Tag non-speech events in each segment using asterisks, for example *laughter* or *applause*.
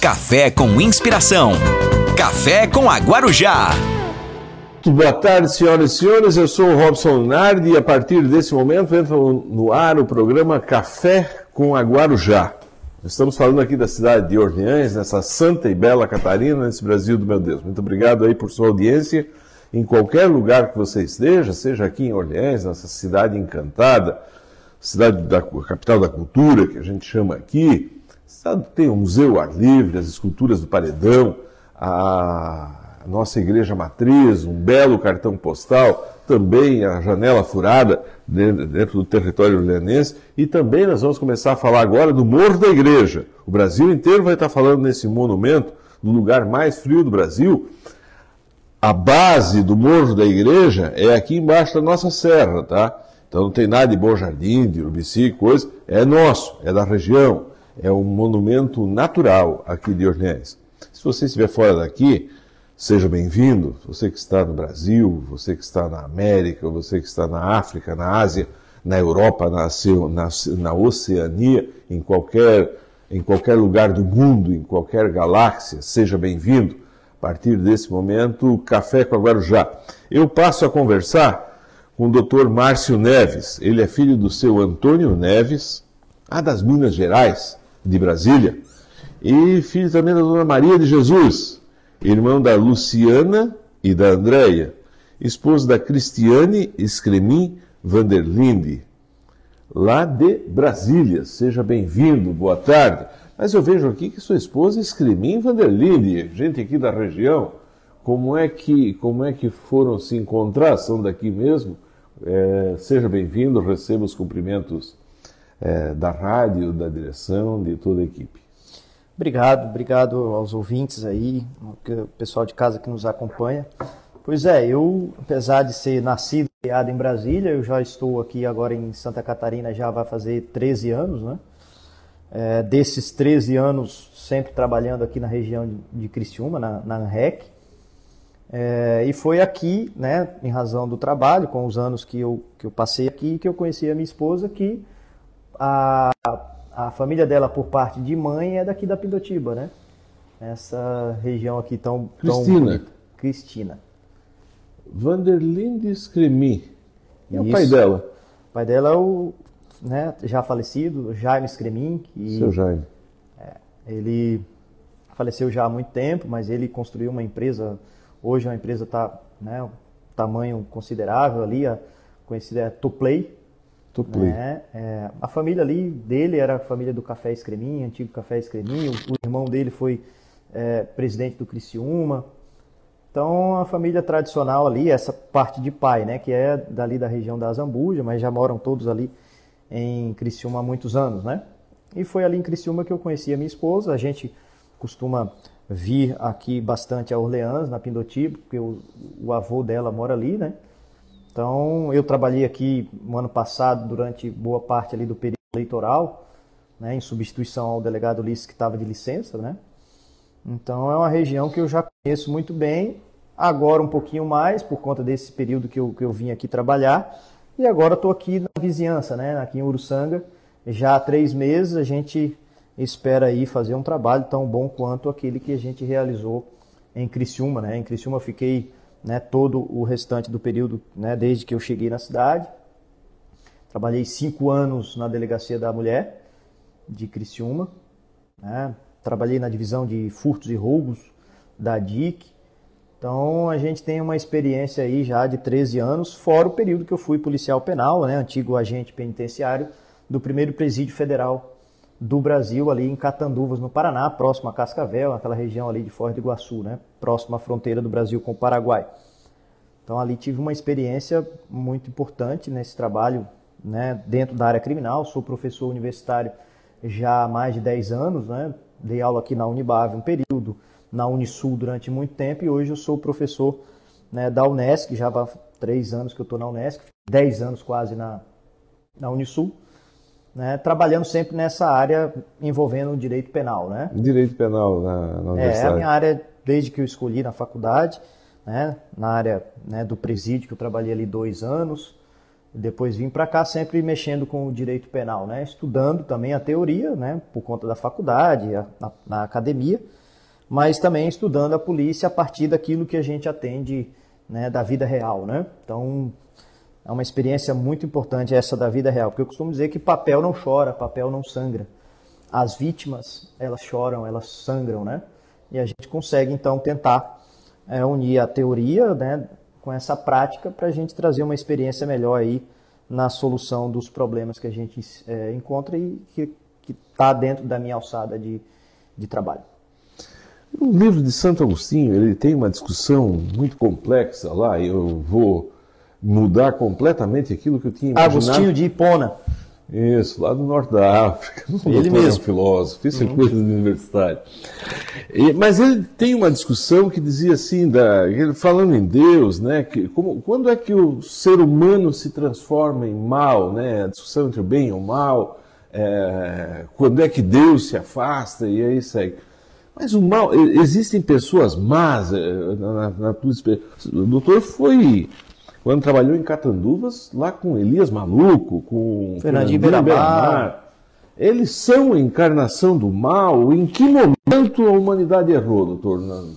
Café com inspiração. Café com a Guarujá. Muito boa tarde, senhoras e senhores. Eu sou o Robson Nardi e a partir desse momento entra no ar o programa Café com a Guarujá. Estamos falando aqui da cidade de Orleans, nessa santa e bela Catarina, nesse Brasil do meu Deus. Muito obrigado aí por sua audiência. Em qualquer lugar que você esteja, seja aqui em Orleans, nessa cidade encantada, cidade da capital da cultura, que a gente chama aqui, tem o Museu Ar Livre, as esculturas do Paredão, a nossa igreja matriz, um belo cartão postal, também a janela furada dentro do território orleanense, e também nós vamos começar a falar agora do Morro da Igreja. O Brasil inteiro vai estar falando nesse monumento, no lugar mais frio do Brasil. A base do Morro da Igreja é aqui embaixo da nossa serra, tá? Então não tem nada de Bom Jardim, de Urubici, coisa. É nosso, é da região é um monumento natural aqui de Orleans. Se você estiver fora daqui, seja bem-vindo. Você que está no Brasil, você que está na América, você que está na África, na Ásia, na Europa, na, na, na Oceania, em qualquer, em qualquer lugar do mundo, em qualquer galáxia, seja bem-vindo. A partir desse momento, Café com a Guarujá. Eu passo a conversar com o Dr. Márcio Neves. Ele é filho do seu Antônio Neves, a das Minas Gerais, de Brasília, e filho também da dona Maria de Jesus, irmão da Luciana e da Andréia, esposo da Cristiane Escremin Vanderlinde, lá de Brasília. Seja bem-vindo, boa tarde. Mas eu vejo aqui que sua esposa é Escremin Vanderlinde, gente aqui da região. Como é que, como é que foram se encontrar? São daqui mesmo? É, seja bem-vindo, receba os cumprimentos é, da rádio, da direção, de toda a equipe. Obrigado, obrigado aos ouvintes aí, o pessoal de casa que nos acompanha. Pois é, eu, apesar de ser nascido e criado em Brasília, eu já estou aqui agora em Santa Catarina, já vai fazer 13 anos, né? É, desses 13 anos, sempre trabalhando aqui na região de, Criciúma, na, na ANREC. É, e foi aqui, né, em razão do trabalho, com os anos que eu, que eu passei aqui, que eu conheci a minha esposa, que a, a família dela, por parte de mãe, é daqui da Pindotiba, né? Essa região aqui tão, tão Cristina. bonita. Cristina. Vanderlinde Scremi. É o pai dela? O pai dela é o né, já falecido, Jaime Scremin. Seu Jaime. É, ele faleceu já há muito tempo, mas ele construiu uma empresa, hoje a empresa está né, um tamanho considerável ali, a conhecida é Toplay, né? É, a família ali dele era a família do Café Escreminha, antigo Café Escreminha. O, o irmão dele foi é, presidente do Criciúma. Então, a família tradicional ali, essa parte de pai, né, que é dali da região da Zambuja, mas já moram todos ali em Criciúma há muitos anos, né? E foi ali em Criciúma que eu conheci a minha esposa. A gente costuma vir aqui bastante a Orleans, na Pindotiba, porque o, o avô dela mora ali, né? Então, eu trabalhei aqui no ano passado, durante boa parte ali do período eleitoral, né, em substituição ao delegado Ulisses que estava de licença, né? Então, é uma região que eu já conheço muito bem, agora um pouquinho mais, por conta desse período que eu, que eu vim aqui trabalhar, e agora estou aqui na vizinhança, né, aqui em Uruçanga, já há três meses, a gente espera aí fazer um trabalho tão bom quanto aquele que a gente realizou em Criciúma, né? Em Criciúma eu fiquei né, todo o restante do período, né, desde que eu cheguei na cidade. Trabalhei cinco anos na Delegacia da Mulher de Criciúma. Né, trabalhei na divisão de furtos e roubos da DIC. Então a gente tem uma experiência aí já de 13 anos, fora o período que eu fui policial penal, né, antigo agente penitenciário do primeiro presídio federal do Brasil, ali em Catanduvas, no Paraná, próximo a Cascavel, aquela região ali de Foz do Iguaçu, né? próximo à fronteira do Brasil com o Paraguai. Então ali tive uma experiência muito importante nesse trabalho né, dentro da área criminal. Sou professor universitário já há mais de 10 anos, né? dei aula aqui na Unibave um período, na Unisul durante muito tempo e hoje eu sou professor né, da Unesc, já há três anos que eu estou na Unesc, 10 anos quase na, na Unisul né, trabalhando sempre nessa área envolvendo o direito penal, né? Direito penal na, na universidade. É, a minha área desde que eu escolhi na faculdade, né, na área né, do presídio que eu trabalhei ali dois anos, Depois vim para cá sempre mexendo com o direito penal, né? Estudando também a teoria, né? Por conta da faculdade, a, na, na academia, mas também estudando a polícia a partir daquilo que a gente atende né, da vida real, né? Então é uma experiência muito importante essa da vida real, porque eu costumo dizer que papel não chora, papel não sangra. As vítimas elas choram, elas sangram, né? E a gente consegue então tentar é, unir a teoria, né? com essa prática para a gente trazer uma experiência melhor aí na solução dos problemas que a gente é, encontra e que está dentro da minha alçada de, de trabalho. O livro de Santo Agostinho ele tem uma discussão muito complexa lá. Eu vou mudar completamente aquilo que eu tinha imaginado. Agostinho de Hipona. Isso, lá do norte da África. Ele mesmo. É um filósofo, isso uhum. é coisa de universitário. E, mas ele tem uma discussão que dizia assim, da, falando em Deus, né, que, como, quando é que o ser humano se transforma em mal, né, a discussão entre o bem e o mal, é, quando é que Deus se afasta e aí segue. Mas o mal, existem pessoas más, é, na, na, na tua o doutor foi quando trabalhou em Catanduvas, lá com Elias Maluco, com Fernandinho Beiramar. Eles são a encarnação do mal? Em que momento a humanidade errou, doutor Nando?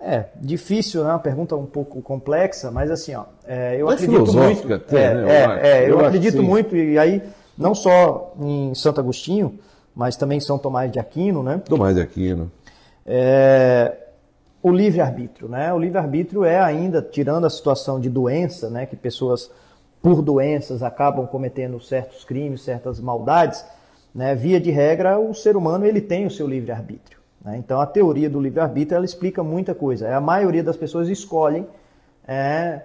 É, difícil, né? Uma pergunta um pouco complexa, mas assim, ó, é, eu acredito muito. Até, é, né, é, é, eu, eu acredito muito, e aí, não só em Santo Agostinho, mas também em São Tomás de Aquino, né? Tomás de Aquino. É, o livre-arbítrio. Né? O livre-arbítrio é ainda, tirando a situação de doença, né, que pessoas por doenças acabam cometendo certos crimes, certas maldades, né, via de regra, o ser humano ele tem o seu livre-arbítrio. Né? Então, a teoria do livre-arbítrio ela explica muita coisa. A maioria das pessoas escolhem é,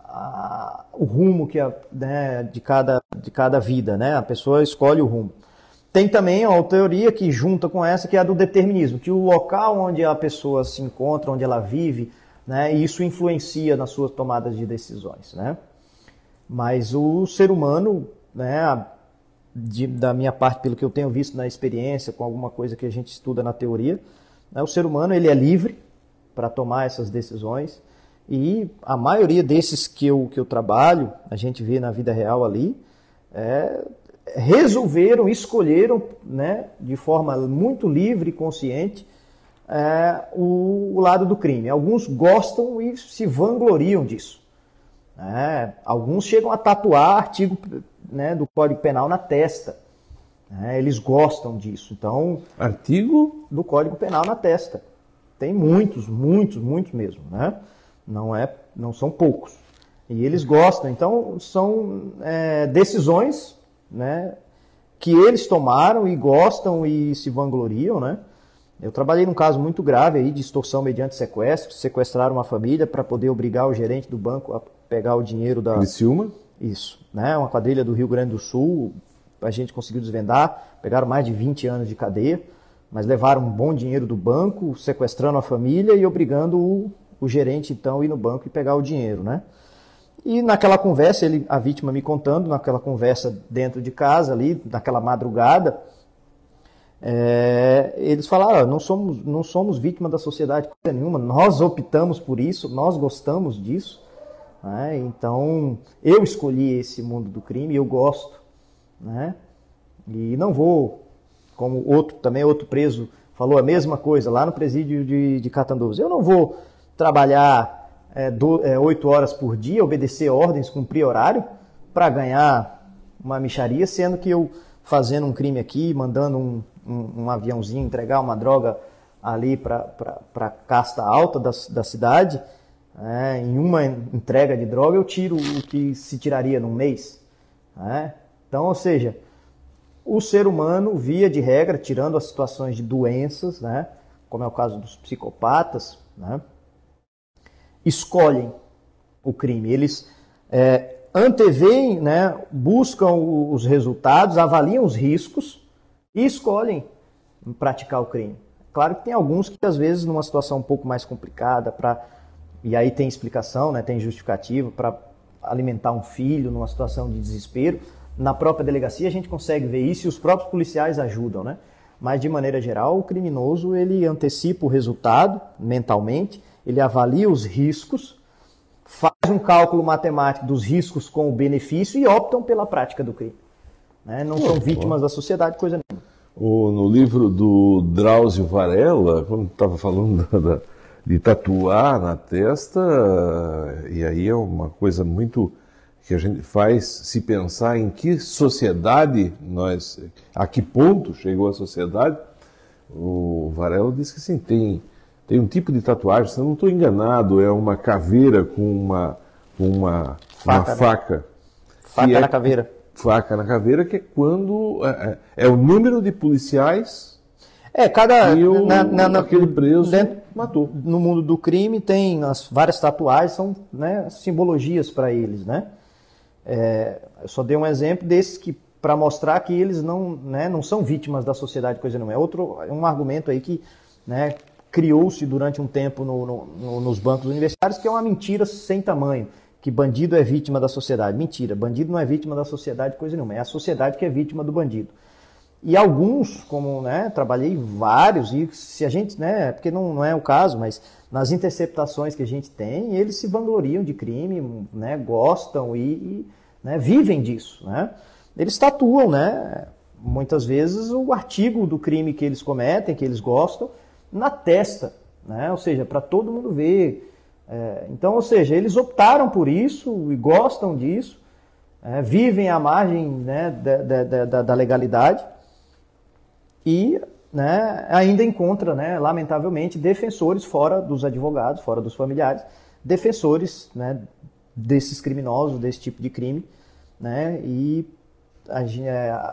a, o rumo que a, né, de, cada, de cada vida. Né? A pessoa escolhe o rumo. Tem também a teoria que junta com essa, que é a do determinismo, que o local onde a pessoa se encontra, onde ela vive, né, isso influencia nas suas tomadas de decisões. Né? Mas o ser humano, né, de, da minha parte, pelo que eu tenho visto na experiência, com alguma coisa que a gente estuda na teoria, né, o ser humano ele é livre para tomar essas decisões e a maioria desses que eu, que eu trabalho, a gente vê na vida real ali, é, resolveram, escolheram, né, de forma muito livre e consciente, é, o, o, lado do crime. Alguns gostam e se vangloriam disso. É, alguns chegam a tatuar artigo né, do Código Penal na testa. É, eles gostam disso. Então, artigo do Código Penal na testa. Tem muitos, muitos, muitos mesmo. Né? Não é, não são poucos. E eles gostam. Então, são é, decisões né, que eles tomaram e gostam e se vangloriam, né? Eu trabalhei num caso muito grave aí de extorsão mediante sequestro, sequestraram uma família para poder obrigar o gerente do banco a pegar o dinheiro da Criciúma? Isso, né? Uma quadrilha do Rio Grande do Sul, a gente conseguiu desvendar, pegaram mais de 20 anos de cadeia, mas levaram um bom dinheiro do banco, sequestrando a família e obrigando o, o gerente então a ir no banco e pegar o dinheiro, né? E naquela conversa, ele, a vítima me contando, naquela conversa dentro de casa ali, naquela madrugada, é, eles falaram, não somos, não somos vítima da sociedade nenhuma, nós optamos por isso, nós gostamos disso. Né? Então, eu escolhi esse mundo do crime, eu gosto. Né? E não vou, como outro também outro preso falou a mesma coisa lá no presídio de, de Catanduvas, eu não vou trabalhar é, do, é, 8 horas por dia, obedecer ordens, cumprir horário, para ganhar uma micharia, sendo que eu fazendo um crime aqui, mandando um, um, um aviãozinho entregar uma droga ali para a casta alta da, da cidade, é, em uma entrega de droga eu tiro o que se tiraria num mês. É? Então, ou seja, o ser humano, via de regra, tirando as situações de doenças, né, como é o caso dos psicopatas, né, escolhem o crime. Eles é, anteveem, né, buscam os resultados, avaliam os riscos e escolhem praticar o crime. Claro que tem alguns que às vezes numa situação um pouco mais complicada para e aí tem explicação, né, tem justificativa para alimentar um filho numa situação de desespero. Na própria delegacia a gente consegue ver isso e os próprios policiais ajudam, né? Mas de maneira geral, o criminoso ele antecipa o resultado mentalmente ele avalia os riscos, faz um cálculo matemático dos riscos com o benefício e optam pela prática do crime. Né? Não são vítimas da sociedade, coisa nenhuma. O, no livro do Drauzio Varela, quando estava falando *laughs* da, de tatuar na testa, e aí é uma coisa muito que a gente faz se pensar em que sociedade nós, a que ponto chegou a sociedade. O Varela disse que sim, tem, tem um tipo de tatuagem, se eu não estou enganado, é uma caveira com uma, uma faca. Uma né? faca, faca na é, caveira faca na caveira, que é quando é, é, é o número de policiais é, cada. e o, na, na, aquele preso dentro, matou. No mundo do crime tem as várias tatuagens, são né, simbologias para eles, né? É, eu só dei um exemplo desses que para mostrar que eles não, né, não são vítimas da sociedade, coisa não é. Outro, um argumento aí que né, criou-se durante um tempo no, no, no, nos bancos universitários, que é uma mentira sem tamanho que bandido é vítima da sociedade. Mentira, bandido não é vítima da sociedade, coisa nenhuma. É a sociedade que é vítima do bandido. E alguns, como né, trabalhei vários, e se a gente, né, porque não, não é o caso, mas nas interceptações que a gente tem, eles se vangloriam de crime, né, gostam e, e né, vivem disso. Né? Eles tatuam, né, muitas vezes, o artigo do crime que eles cometem, que eles gostam, na testa. Né? Ou seja, para todo mundo ver é, então, ou seja, eles optaram por isso e gostam disso, é, vivem à margem né, da, da, da, legalidade e né, ainda encontra, né, lamentavelmente, defensores fora dos advogados, fora dos familiares, defensores né, desses criminosos, desse tipo de crime. Né, e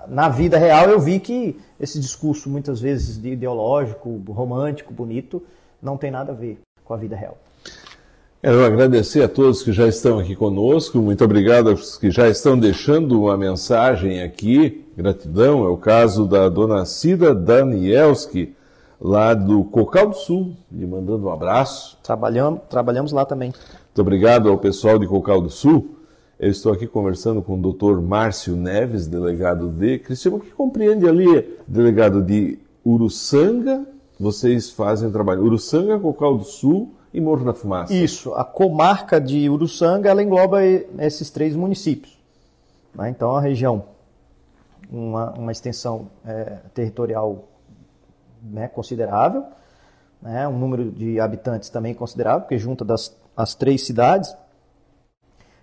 na vida real eu vi que esse discurso, muitas vezes ideológico, romântico, bonito, não tem nada a ver com a vida real. Quero agradecer a todos que já estão aqui conosco, muito obrigado aos que já estão deixando uma mensagem aqui, gratidão, é o caso da dona Cida Danielski, lá do Cocal do Sul, lhe mandando um abraço. Trabalhamos, trabalhamos lá também. Muito obrigado ao pessoal de Cocal do Sul. Eu estou aqui conversando com o doutor Márcio Neves, delegado de Cristiano, que compreende ali, delegado de Uruçanga, vocês fazem trabalho. Uruçanga, Cocal do Sul e Morro da Fumaça. Isso, a comarca de Uruçanga ela engloba esses três municípios. Né? Então a região, uma, uma extensão é, territorial né, considerável, né, um número de habitantes também considerável, porque junta das as três cidades.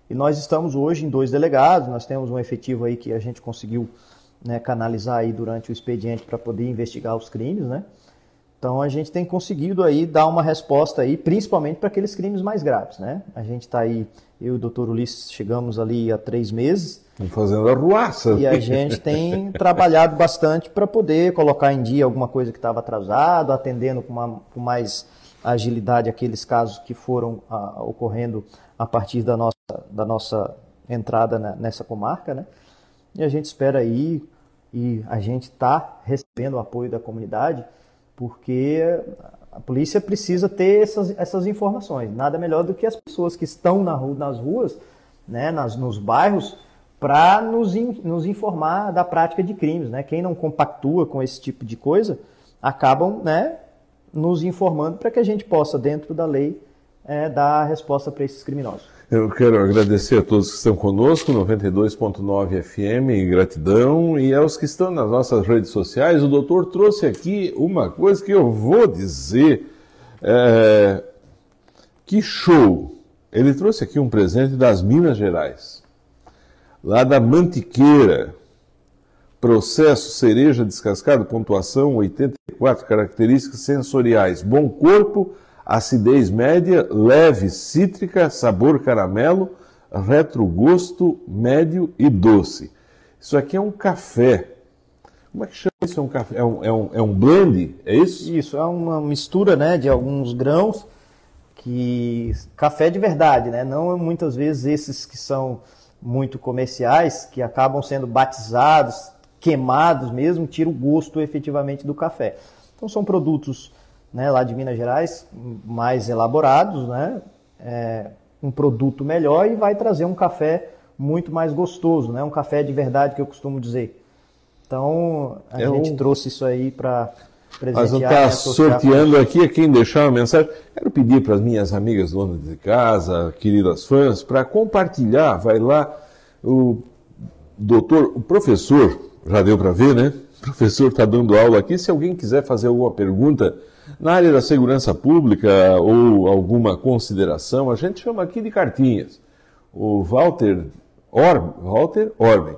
E nós estamos hoje em dois delegados, nós temos um efetivo aí que a gente conseguiu né, canalizar aí durante o expediente para poder investigar os crimes, né? Então a gente tem conseguido aí dar uma resposta aí, principalmente para aqueles crimes mais graves, né? A gente está aí, eu e o doutor Ulisses chegamos ali há três meses. Fazendo a ruaça. E a gente tem *laughs* trabalhado bastante para poder colocar em dia alguma coisa que estava atrasado, atendendo com, uma, com, mais agilidade aqueles casos que foram ah, ocorrendo a partir da nossa, da nossa entrada nessa comarca, né? E a gente espera aí, e a gente está recebendo o apoio da comunidade, porque a polícia precisa ter essas, essas informações. Nada melhor do que as pessoas que estão na rua, nas ruas, né, nas, nos bairros, para nos, in, nos informar da prática de crimes. Né? Quem não compactua com esse tipo de coisa acabam né, nos informando para que a gente possa, dentro da lei, é, dar resposta para esses criminosos. Eu quero agradecer a todos que estão conosco, 92.9 FM, gratidão, e aos que estão nas nossas redes sociais. O doutor trouxe aqui uma coisa que eu vou dizer. É... Que show! Ele trouxe aqui um presente das Minas Gerais, lá da Mantiqueira. Processo cereja descascado, pontuação 84, características sensoriais, bom corpo acidez média, leve, cítrica, sabor caramelo, retrogosto médio e doce. Isso aqui é um café. Como é que chama isso? É um, café? É um, é um, é um blend? É isso? Isso, é uma mistura né, de alguns grãos que. Café de verdade, né? Não muitas vezes esses que são muito comerciais, que acabam sendo batizados, queimados mesmo, tira o gosto efetivamente do café. Então são produtos né, lá de Minas Gerais, mais elaborados, né, é, um produto melhor e vai trazer um café muito mais gostoso, né, um café de verdade que eu costumo dizer. Então a é gente trouxe isso aí para Nós vamos estar sorteando aqui a quem deixar uma mensagem. Quero pedir para as minhas amigas donas de casa, queridas fãs, para compartilhar. Vai lá, o doutor, o professor, já deu para ver, né? O professor está dando aula aqui. Se alguém quiser fazer alguma pergunta na área da segurança pública ou alguma consideração, a gente chama aqui de cartinhas. O Walter, Orb, Walter Orben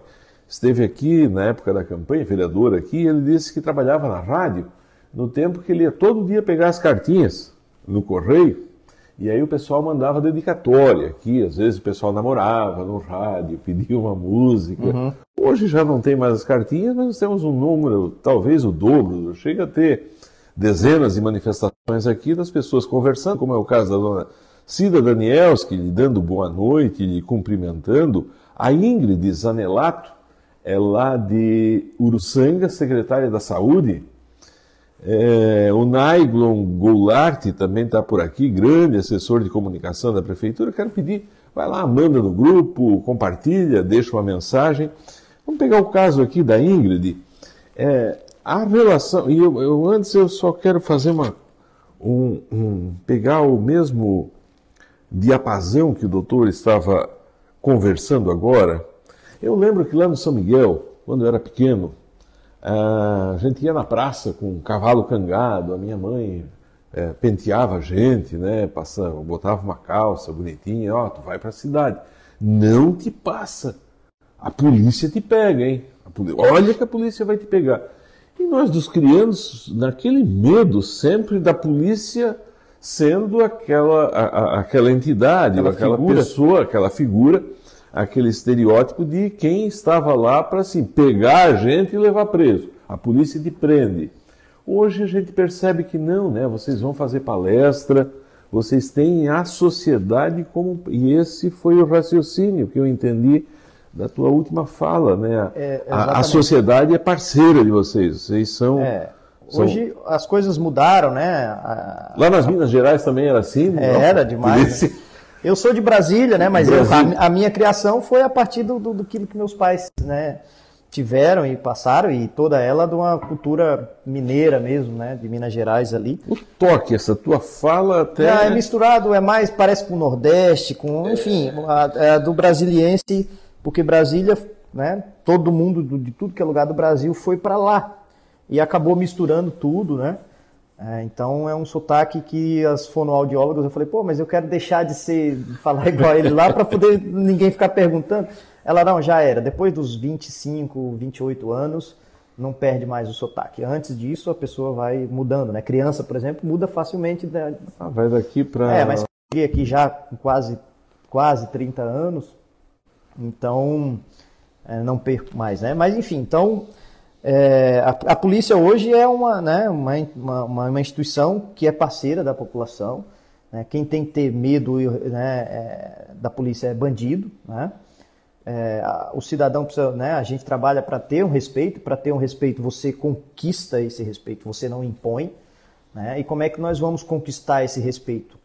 esteve aqui na época da campanha, vereador aqui, ele disse que trabalhava na rádio no tempo que ele ia todo dia pegar as cartinhas no correio, e aí o pessoal mandava dedicatória aqui, às vezes o pessoal namorava no rádio, pedia uma música. Uhum. Hoje já não tem mais as cartinhas, mas nós temos um número, talvez o dobro, chega a ter dezenas de manifestações aqui das pessoas conversando, como é o caso da dona Cida Danielski, lhe dando boa noite, lhe cumprimentando, a Ingrid Zanelato, é lá de Uruçanga, secretária da Saúde, é, o Naiglon Goulart também está por aqui, grande assessor de comunicação da prefeitura. Quero pedir, vai lá, manda no grupo, compartilha, deixa uma mensagem. Vamos pegar o caso aqui da Ingrid. É, a relação, e eu, eu, antes eu só quero fazer uma, um, um, pegar o mesmo diapasão que o doutor estava conversando agora. Eu lembro que lá no São Miguel, quando eu era pequeno, a gente ia na praça com um cavalo cangado, a minha mãe é, penteava a gente, né? Passava, botava uma calça bonitinha, ó, tu vai para a cidade. Não te passa. A polícia te pega, hein? Olha que a polícia vai te pegar. E nós nos criamos naquele medo sempre da polícia sendo aquela, a, a, aquela entidade, aquela, aquela pessoa, aquela figura aquele estereótipo de quem estava lá para assim, pegar a gente e levar preso. A polícia te prende. Hoje a gente percebe que não, né? Vocês vão fazer palestra, vocês têm a sociedade como. E esse foi o raciocínio que eu entendi da tua última fala, né? É, a, a, sociedade é parceira de vocês, vocês são. É. Hoje são... as coisas mudaram, né? A... Lá nas Minas Gerais também era assim? É, era demais. Né? Eu sou de Brasília, né? Mas eu, a, a, minha criação foi a partir do, do, do que meus pais, né? tiveram e passaram, e toda ela de uma cultura mineira mesmo, né? De Minas Gerais ali. O toque, essa tua fala até. é misturado, é mais, parece com o Nordeste, com, enfim, a, a do brasiliense, porque Brasília, né? Todo mundo de tudo que é lugar do Brasil foi para lá. E acabou misturando tudo, né? É, então é um sotaque que as fonoaudiólogas eu falei, pô, mas eu quero deixar de ser de falar *laughs* igual ele lá para poder ninguém ficar perguntando. Ela não, já era. Depois dos 25, 28 anos, não perde mais o sotaque. Antes disso, a pessoa vai mudando, né? Criança, por exemplo, muda facilmente. Da... Ah, vai daqui para. É, mas aqui já com quase quase 30 anos, então é, não perco mais, né? Mas enfim, então é, a, a, polícia hoje é uma, né, uma, uma, uma, instituição que é parceira da população. Né? Quem tem que ter medo né, é, da polícia é bandido. Né? É, o cidadão precisa, né, a gente trabalha para ter um respeito, para ter um respeito você conquista esse respeito, você não impõe. Né? E como é que nós vamos conquistar esse respeito?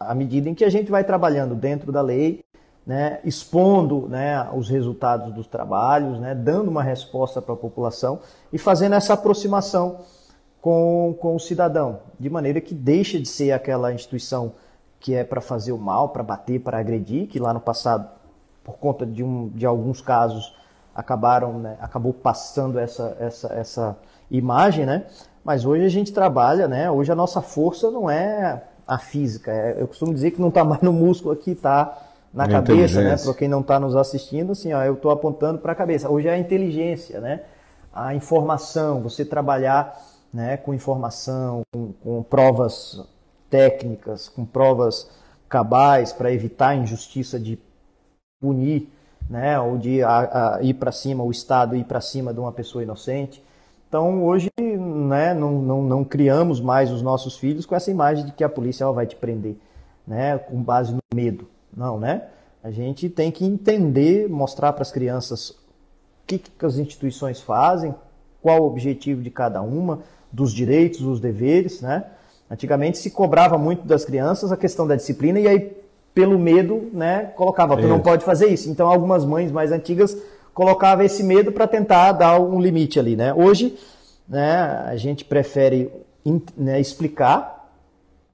À medida em que a gente vai trabalhando dentro da lei, né, expondo né, os resultados dos trabalhos, né, dando uma resposta para a população e fazendo essa aproximação com, com o cidadão, de maneira que deixe de ser aquela instituição que é para fazer o mal, para bater, para agredir, que lá no passado, por conta de, um, de alguns casos, acabaram, né, acabou passando essa, essa, essa imagem, né? Mas hoje a gente trabalha, né? Hoje a nossa força não é a física. É, eu costumo dizer que não está mais no músculo aqui, está na Minha cabeça, né? Para quem não está nos assistindo, assim, ó, eu estou apontando para a cabeça. Hoje é a inteligência, né? A informação, você trabalhar né, com informação, com, com provas técnicas, com provas cabais para evitar a injustiça de punir, né, ou de a, a ir para cima, o Estado ir para cima de uma pessoa inocente. Então hoje né, não, não, não criamos mais os nossos filhos com essa imagem de que a polícia ela vai te prender, né, com base no medo. Não, né? A gente tem que entender, mostrar para as crianças o que, que as instituições fazem, qual o objetivo de cada uma, dos direitos, dos deveres, né? Antigamente se cobrava muito das crianças a questão da disciplina e aí pelo medo, né, colocava, tu não pode fazer isso. Então algumas mães mais antigas colocavam esse medo para tentar dar um limite ali, né? Hoje né, a gente prefere né, explicar,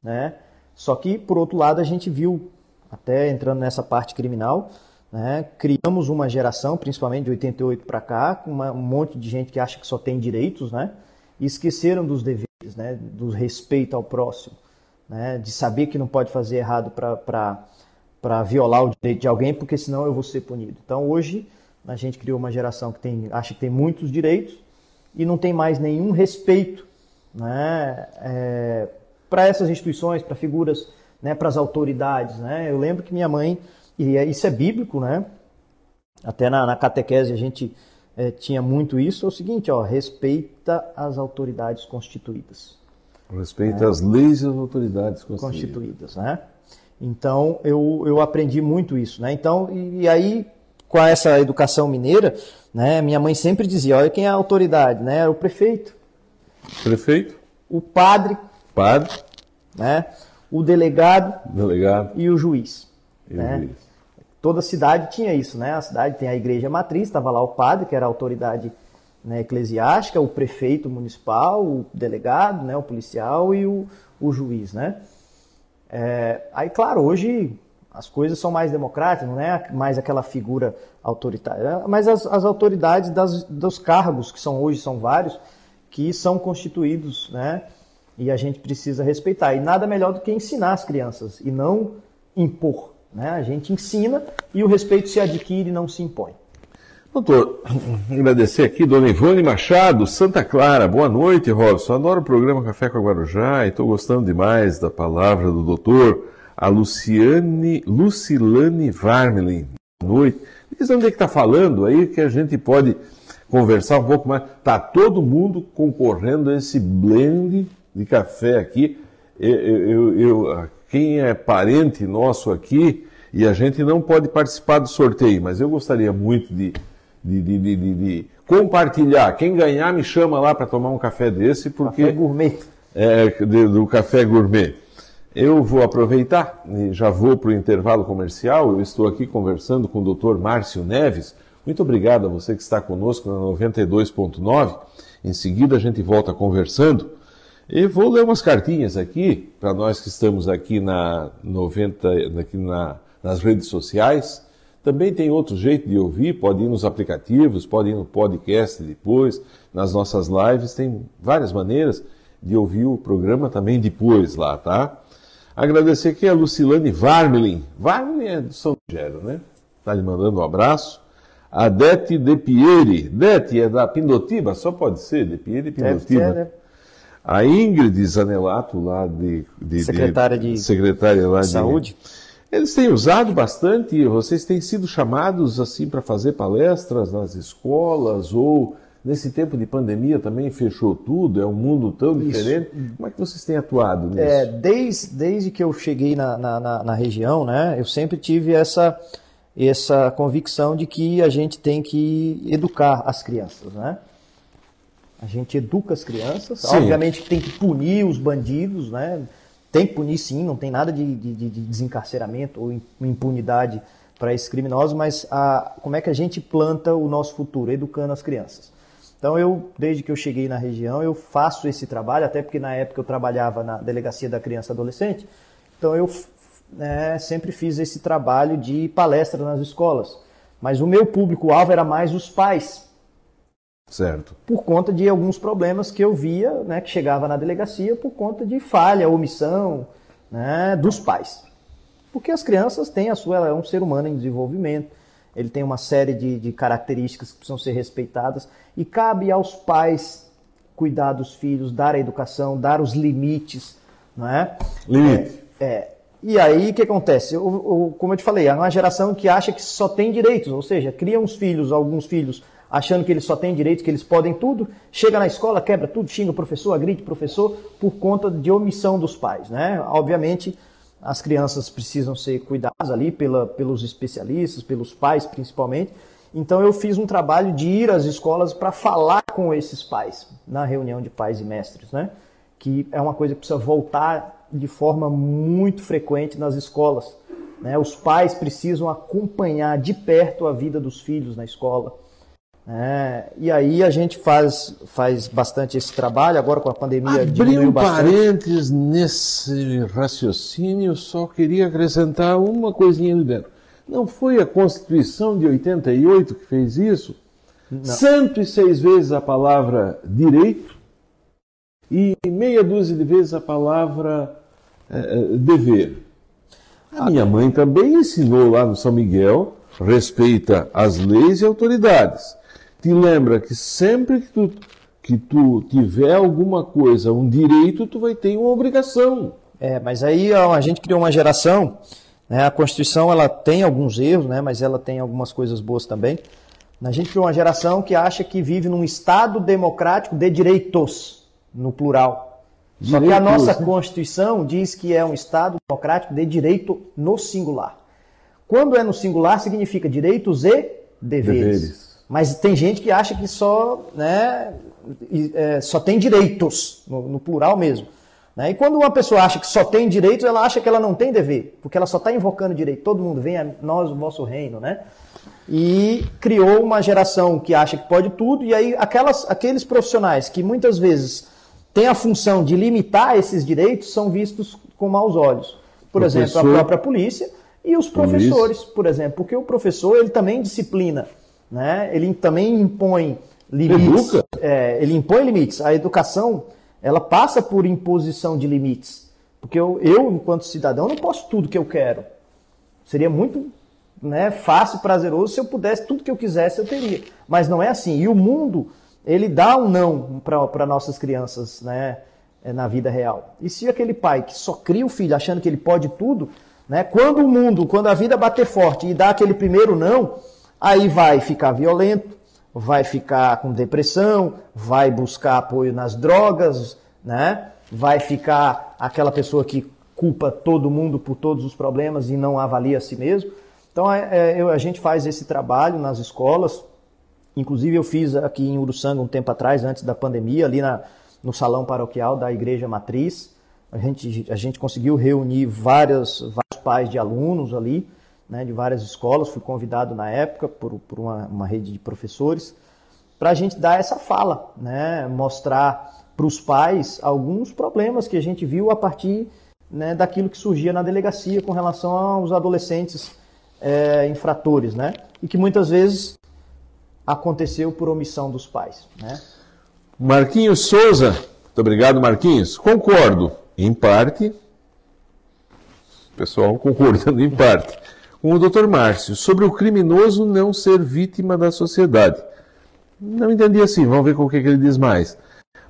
né, só que, por outro lado, a gente viu, até entrando nessa parte criminal, né, criamos uma geração, principalmente de 88 para cá, com uma, um monte de gente que acha que só tem direitos, né, e esqueceram dos deveres, né, do respeito ao próximo, né, de saber que não pode fazer errado para violar o direito de alguém, porque senão eu vou ser punido. Então, hoje, a gente criou uma geração que tem, acha que tem muitos direitos e não tem mais nenhum respeito né, é, para essas instituições, para figuras, né, para as autoridades. Né? Eu lembro que minha mãe, e é, isso é bíblico, né? até na, na catequese a gente é, tinha muito isso, é o seguinte, ó, respeita as autoridades constituídas. Respeita as leis e as autoridades constituídas. constituídas né? Então eu, eu aprendi muito isso. Né? Então, e, e aí, com essa educação mineira, né, minha mãe sempre dizia, olha quem é a autoridade, né? Era o prefeito. Prefeito? O padre Padre, né? O delegado delegado e o juiz. e né? o juiz. Toda cidade tinha isso, né? A cidade tem a igreja matriz, estava lá o padre, que era a autoridade né, eclesiástica, o prefeito municipal, o delegado, né, o policial e o, o juiz, né? É, aí, claro, hoje as coisas são mais democráticas, não é mais aquela figura autoritária, mas as, as autoridades das, dos cargos, que são hoje são vários, que são constituídos, né? E a gente precisa respeitar. E nada melhor do que ensinar as crianças e não impor. Né? A gente ensina e o respeito se adquire e não se impõe. Doutor, *clears throat* agradecer aqui, Dona Ivone Machado, Santa Clara. Boa noite, Robson. Adoro o programa Café com a Guarujá e estou gostando demais da palavra do doutor, a Luciane, Lucilane Varmelin. Boa noite. Diz onde é que está falando aí que a gente pode conversar um pouco mais. Está todo mundo concorrendo a esse blend de café aqui. Eu, eu- eu- quem é parente nosso aqui, e a gente não pode participar do sorteio, mas eu gostaria muito de, de, de- de- compartilhar. Quem ganhar me chama lá para tomar um café desse, porque Café gourmet. é, do café gourmet. Eu vou aproveitar e já vou para o intervalo comercial. Eu estou aqui conversando com o Dr. Márcio Neves. Muito obrigado a você que está conosco na 92.9. Em seguida a gente volta conversando. E vou ler umas cartinhas aqui para nós que estamos aqui na 90, aqui na, nas redes sociais. Também tem outro jeito de ouvir, pode ir nos aplicativos, pode ir no podcast depois, nas nossas lives, tem várias maneiras de ouvir o programa também depois lá, tá? Agradecer aqui a Lucilane Varmelin. Varmelin é do São Gero, né? Tá lhe mandando um abraço. A Dete De Pieri. Dete é da Pindotiba, só pode ser, De Pieri Deve Pindotiba. ser, né? A Ingrid Zanelato, lá de, de- de- Secretária de secretária lá de Saúde. Eles têm usado bastante, vocês têm sido chamados assim para fazer palestras nas escolas ou nesse tempo de pandemia também fechou tudo, é um mundo tão diferente. Como é que vocês têm atuado nisso? É, desde, desde que eu cheguei na, na, na- na região, né, eu sempre tive essa, essa convicção de que a gente tem que educar as crianças, né? A gente educa as crianças, Sim. obviamente que tem que punir os bandidos, né? Tem que punir sim, não tem nada de, de, de desencarceramento ou impunidade para esses criminosos, mas a, como é que a gente planta o nosso futuro, educando as crianças. Então eu, desde que eu cheguei na região, eu faço esse trabalho, até porque na época eu trabalhava na Delegacia da Criança e Adolescente, então eu né, sempre fiz esse trabalho de palestra nas escolas. Mas o meu público-alvo era mais os pais, Certo. por conta de alguns problemas que eu via, né, que chegava na delegacia por conta de falha, omissão né, dos pais. Porque as crianças têm a sua, é um ser humano em desenvolvimento, ele tem uma série de, de características que precisam ser respeitadas e cabe aos pais cuidar dos filhos, dar a educação, dar os limites, não é? Limite. É. E aí o que acontece? Eu, eu- como eu te falei, é uma geração que acha que só tem direitos, ou seja, cria uns filhos, alguns filhos, achando que eles só têm direitos, que eles podem tudo, chega na escola, quebra tudo, xinga o professor, agride o professor, por conta de omissão dos pais. Né? Obviamente, as crianças precisam ser cuidadas ali pela, pelos especialistas, pelos pais principalmente. Então eu fiz um trabalho de ir às escolas para falar com esses pais, na reunião de pais e mestres, né? que é uma coisa que precisa voltar de forma muito frequente nas escolas. Né? Os pais precisam acompanhar de perto a vida dos filhos na escola. É, e aí a gente faz, faz bastante esse trabalho, agora com a pandemia Abri um parênteses nesse raciocínio, só queria acrescentar uma coisinha ali dentro. Não foi a Constituição de 88 que fez isso? Não. 106 vezes a palavra direito e meia dúzia de vezes a palavra é, dever. A minha mãe também ensinou lá no São Miguel, respeita as leis e autoridades te lembra que sempre que tu, que tu tiver alguma coisa, um direito, tu vai ter uma obrigação. É, mas aí a gente criou uma geração, né, a Constituição ela tem alguns erros, né, mas ela tem algumas coisas boas também. A gente criou uma geração que acha que vive num Estado democrático de direitos, no plural. Só que a nossa né? Constituição diz que é um Estado democrático de direito no singular. Quando é no singular, significa direitos e deveres. deveres. Mas tem gente que acha que só, né, é, só tem direitos, no, no plural mesmo. Né? E quando uma pessoa acha que só tem direitos, ela acha que ela não tem dever, porque ela só está invocando direito. Todo mundo vem a nós, o vosso reino, né? E criou uma geração que acha que pode tudo, e aí aquelas, aqueles profissionais que muitas vezes têm a função de limitar esses direitos são vistos com maus olhos. Por Professor, exemplo, a própria polícia e os professores, por exemplo, porque o professor ele também disciplina né? Ele também impõe limites. É, ele impõe limites. A educação ela passa por imposição de limites. Porque eu, eu, enquanto cidadão, não posso tudo que eu quero. Seria muito né, fácil, prazeroso se eu pudesse tudo que eu quisesse, eu teria. Mas não é assim. E o mundo, ele dá um não para nossas crianças né, é, na vida real. E se aquele pai que só cria o filho achando que ele pode tudo, né, quando o mundo, quando a vida bater forte e dá aquele primeiro não, Aí vai ficar violento, vai ficar com depressão, vai buscar apoio nas drogas, né? Vai ficar aquela pessoa que culpa todo mundo por todos os problemas e não avalia a si mesmo. Então é, é, a gente faz esse trabalho nas escolas. Inclusive eu fiz aqui em Uruçanga um tempo atrás, antes da pandemia, ali na, no salão paroquial da Igreja Matriz. A gente, a gente conseguiu reunir várias, vários pais de alunos ali né, de várias escolas, fui convidado na época por, por uma, uma rede de professores, para a gente dar essa fala, né, mostrar para os pais alguns problemas que a gente viu a partir né, daquilo que surgia na delegacia com relação aos adolescentes é, infratores, né, e que muitas vezes aconteceu por omissão dos pais. Né. Marquinhos Souza, muito obrigado Marquinhos, concordo, em parte, pessoal concordando em parte com o Dr. Márcio sobre o criminoso não ser vítima da sociedade. Não entendi assim, vamos ver com o que, ele diz mais.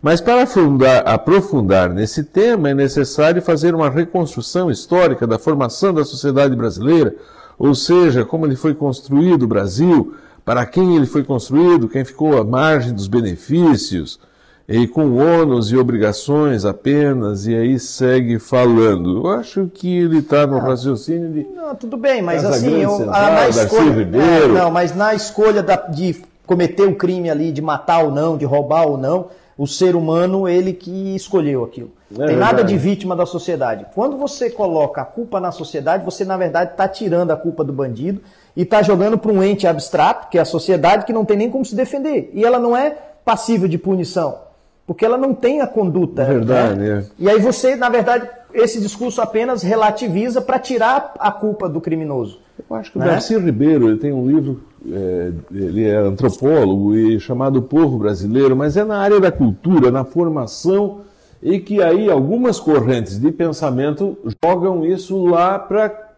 Mas para aprofundar, aprofundar nesse tema é necessário fazer uma reconstrução histórica da formação da sociedade brasileira, ou seja, como ele foi construído o Brasil, para quem ele foi construído, quem ficou à margem dos benefícios, e com ônus e obrigações apenas, e aí segue falando. Eu acho que ele está no raciocínio de. Não, tudo bem, mas Casa assim, eu, Central, a, na escolha. É, não, mas na escolha da, de cometer o crime ali, de matar ou não, de roubar ou não, o ser humano, ele que escolheu aquilo. É Tem nada de vítima da sociedade. Quando você coloca a culpa na sociedade, você na verdade está tirando a culpa do bandido e está jogando para um ente abstrato, que é a sociedade, que não tem nem como se defender. E ela não é passível de punição porque ela não tem a conduta. Verdade. Né? É. E aí você, na verdade, esse discurso apenas relativiza para tirar a culpa do criminoso. Eu acho que né? o Darcy Ribeiro ele tem um livro, é, ele é antropólogo e chamado Povo Brasileiro, mas é na área da cultura, na formação, e que aí algumas correntes de pensamento jogam isso lá para